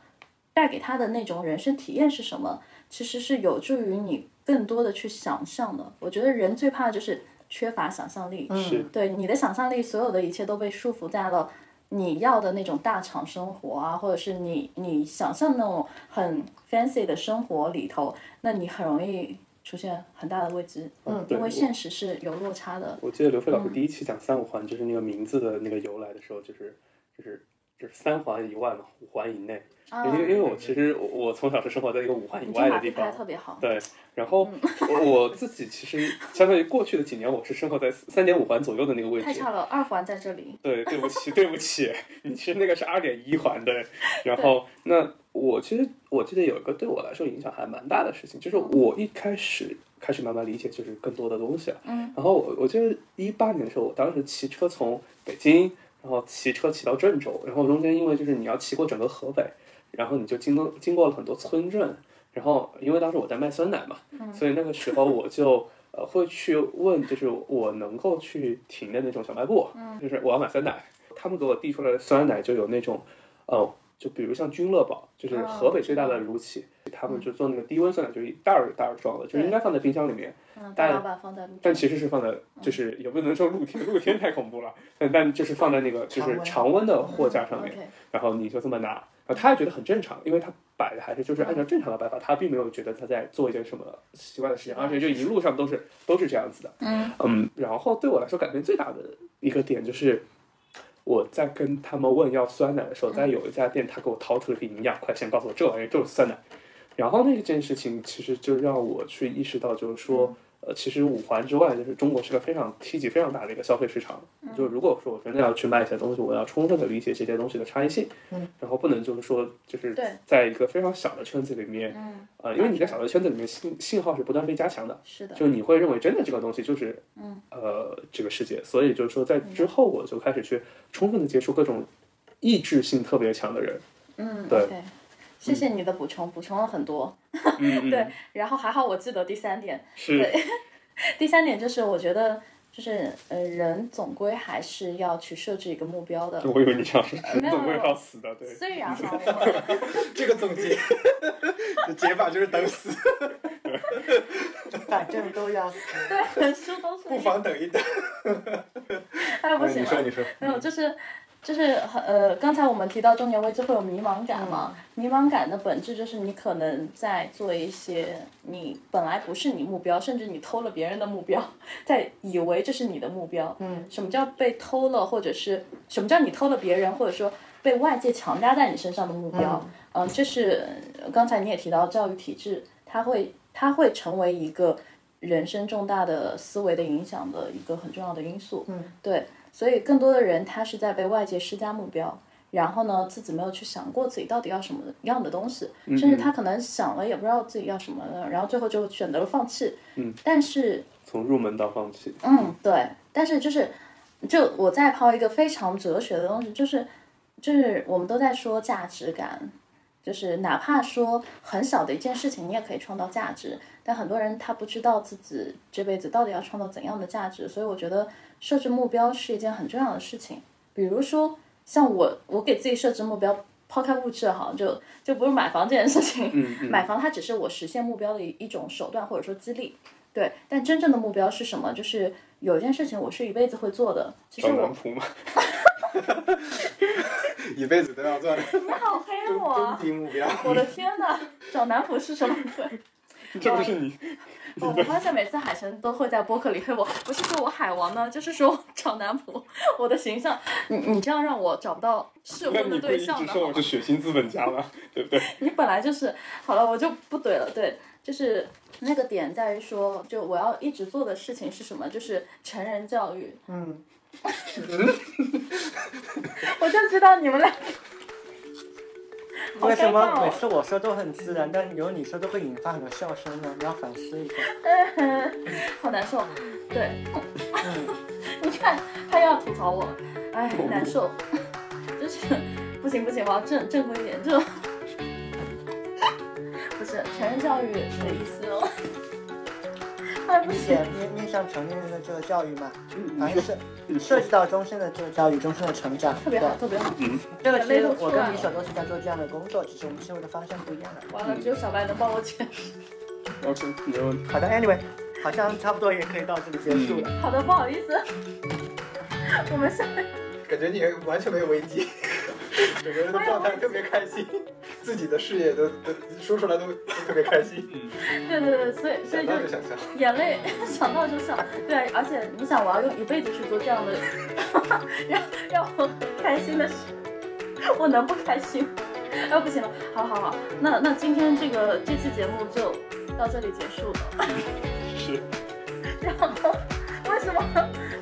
带给他的那种人生体验是什么，其实是有助于你更多的去想象的。我觉得人最怕的就是缺乏想象力，是对你的想象力，所有的一切都被束缚在了。你要的那种大厂生活啊，或者是你你想象那种很 fancy 的生活里头，那你很容易出现很大的未知，嗯，因为现实是有落差的。我记得刘飞老师第一期讲三五环，就是那个名字的那个由来的时候，就是就是就是三环以外嘛，五环以内。啊因为因为我其实我我从小是生活在一个五环以外的地方对，然后我我自己其实相当于过去的几年，我是生活在三点五环左右的那个位置。太差了，二环在这里。对，对不起，对不起，你其实那个是二点一环对。然后那我其实我记得有一个对我来说影响还蛮大的事情，就是我一开始开始慢慢理解就是更多的东西了。嗯。然后我我记得一八年的时候，我当时骑车从北京，然后骑车骑到郑州，然后中间因为就是你要骑过整个河北，然后你就经过经过了很多村镇，然后因为当时我在卖酸奶嘛，所以那个时候我就呃会去问，就是我能够去停的那种小卖部，就是我要买酸奶，他们给我递出来的酸奶就有那种，呃，就比如像君乐宝，就是哦河北最大的乳企，他们就做那个低温酸奶，就是一袋儿一袋儿装的，就是应该放在冰箱里面，嗯，但。但其实是放在，就是也不能说露天，露天太恐怖了，但但就是放在那个就是常温的货架上面然后你就这么拿，然后他也觉得很正常，因为他摆的还是就是按照正常的摆法，他并没有觉得他在做一件什么奇怪的事情，而且就一路上都是都是这样子的。嗯然后对我来说改变最大的一个点就是。我在跟他们问要酸奶的时候，在有一家店，他给我掏出了一个营养快线，告诉我这玩意儿就是酸奶。然后那件事情其实就让我去意识到，就是说，呃，其实五环之外，就是中国是个非常体积非常大的一个消费市场。就如果说我真的要去卖一些东西，我要充分的理解这些东西的差异性，嗯，然后不能就是说，就是对。在一个非常小的圈子里面，嗯，呃，因为你在小的圈子里面信信号是不断被加强的，是的，就你会认为真的这个东西就是，嗯，呃，这个世界，所以就是说在之后我就开始去充分的接触各种意志性特别强的人，嗯。对谢谢你的补充，补充了很多。嗯，对，然后还好我记得第三点，是，对第三点就是我觉得就是呃，人总归还是要去设置一个目标的。我以为你想是没有总归要死的，对，虽然哈，我这个总结 解法就是等死，反正都要死。对书都是不妨等一等。哎不行了，你说，你说，没有，就是就是呃，刚才我们提到中年危机会有迷茫感嘛，迷茫感的本质就是你可能在做一些你本来不是你目标，甚至你偷了别人的目标，在以为这是你的目标。嗯，什么叫被偷了，或者是什么叫你偷了别人，或者说被外界强加在你身上的目标？嗯，这是呃刚才你也提到教育体制，它会它会成为一个人生重大的思维的影响的一个很重要的因素。嗯，对，所以更多的人他是在被外界施加目标。然后呢，自己没有去想过自己到底要什么样的东西，甚至他可能想了也不知道自己要什么的，然后最后就选择了放弃。嗯，但是从入门到放弃，嗯，对，但是就是，就我再抛一个非常哲学的东西，就是，就是我们都在说价值感，就是哪怕说很小的一件事情，你也可以创造价值，但很多人他不知道自己这辈子到底要创造怎样的价值，所以我觉得设置目标是一件很重要的事情。比如说，像我，我给自己设置目标，抛开物质哈，就就不是买房这件事情，嗯嗯买房它只是我实现目标的一一种手段或者说激励。对，但真正的目标是什么？就是有一件事情我是一辈子会做的。其实找我 一辈子都要做的你好黑我啊终！极目标。我的天呐，找男仆是什么鬼？这不是你，我我发现每次海神都会在播客里黑我，不是说我海王呢，就是说找男仆，我的形象，你你这样让我找不到适婚的对象的一直说我是血腥资本家吗？对不对？你本来就是好了，我就不怼了。对，就是那个点在于说，就我要一直做的事情是什么？就是成人教育。嗯，我就知道你们俩好 为什。么每次我说都很自然，但有你说都会引发很多笑声呢？你要反思一下。好难受。对，嗯，你看他又要吐槽我，哎，难受。就是不行不行，我要正正规一点，就不是成人教育的意思哦。哎，不行理解。面面向成年人的这个教育嘛，嗯反正是涉及到终身的这个教育，终身的成长。特别好，特别好。这个其实我跟来了米手都是在做这样的工作，只是我们切入的方向不一样了。完了，只有小白能帮我解释。OK，没问题。好的，Anyway，好像差不多也可以到这里结束了。好的，不好意思，我们下感觉你完全没有危机，整个人的状态特别开心，自己的事业都都说出来都都特别开心，对对对，所以所以就想到就想笑。眼泪 想到就笑，对，而且你想，我要用一辈子去做这样的，让让我很开心的事，我能不开心？哎，不行了，好好好，那那今天这个这期节目就到这里结束了。是，然后为什么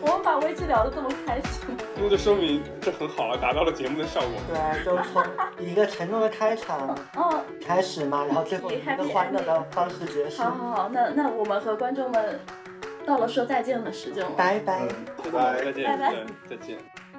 我们把危机聊得这么开心？那就说明这很好了，达到了节目的效果。对啊，就从一个沉重的开场 哦，开始嘛，然后最后以一个欢乐的方式结束好。好好，那那我们和观众们到了说再见的时间了。拜拜。拜拜再见，拜拜再见再见。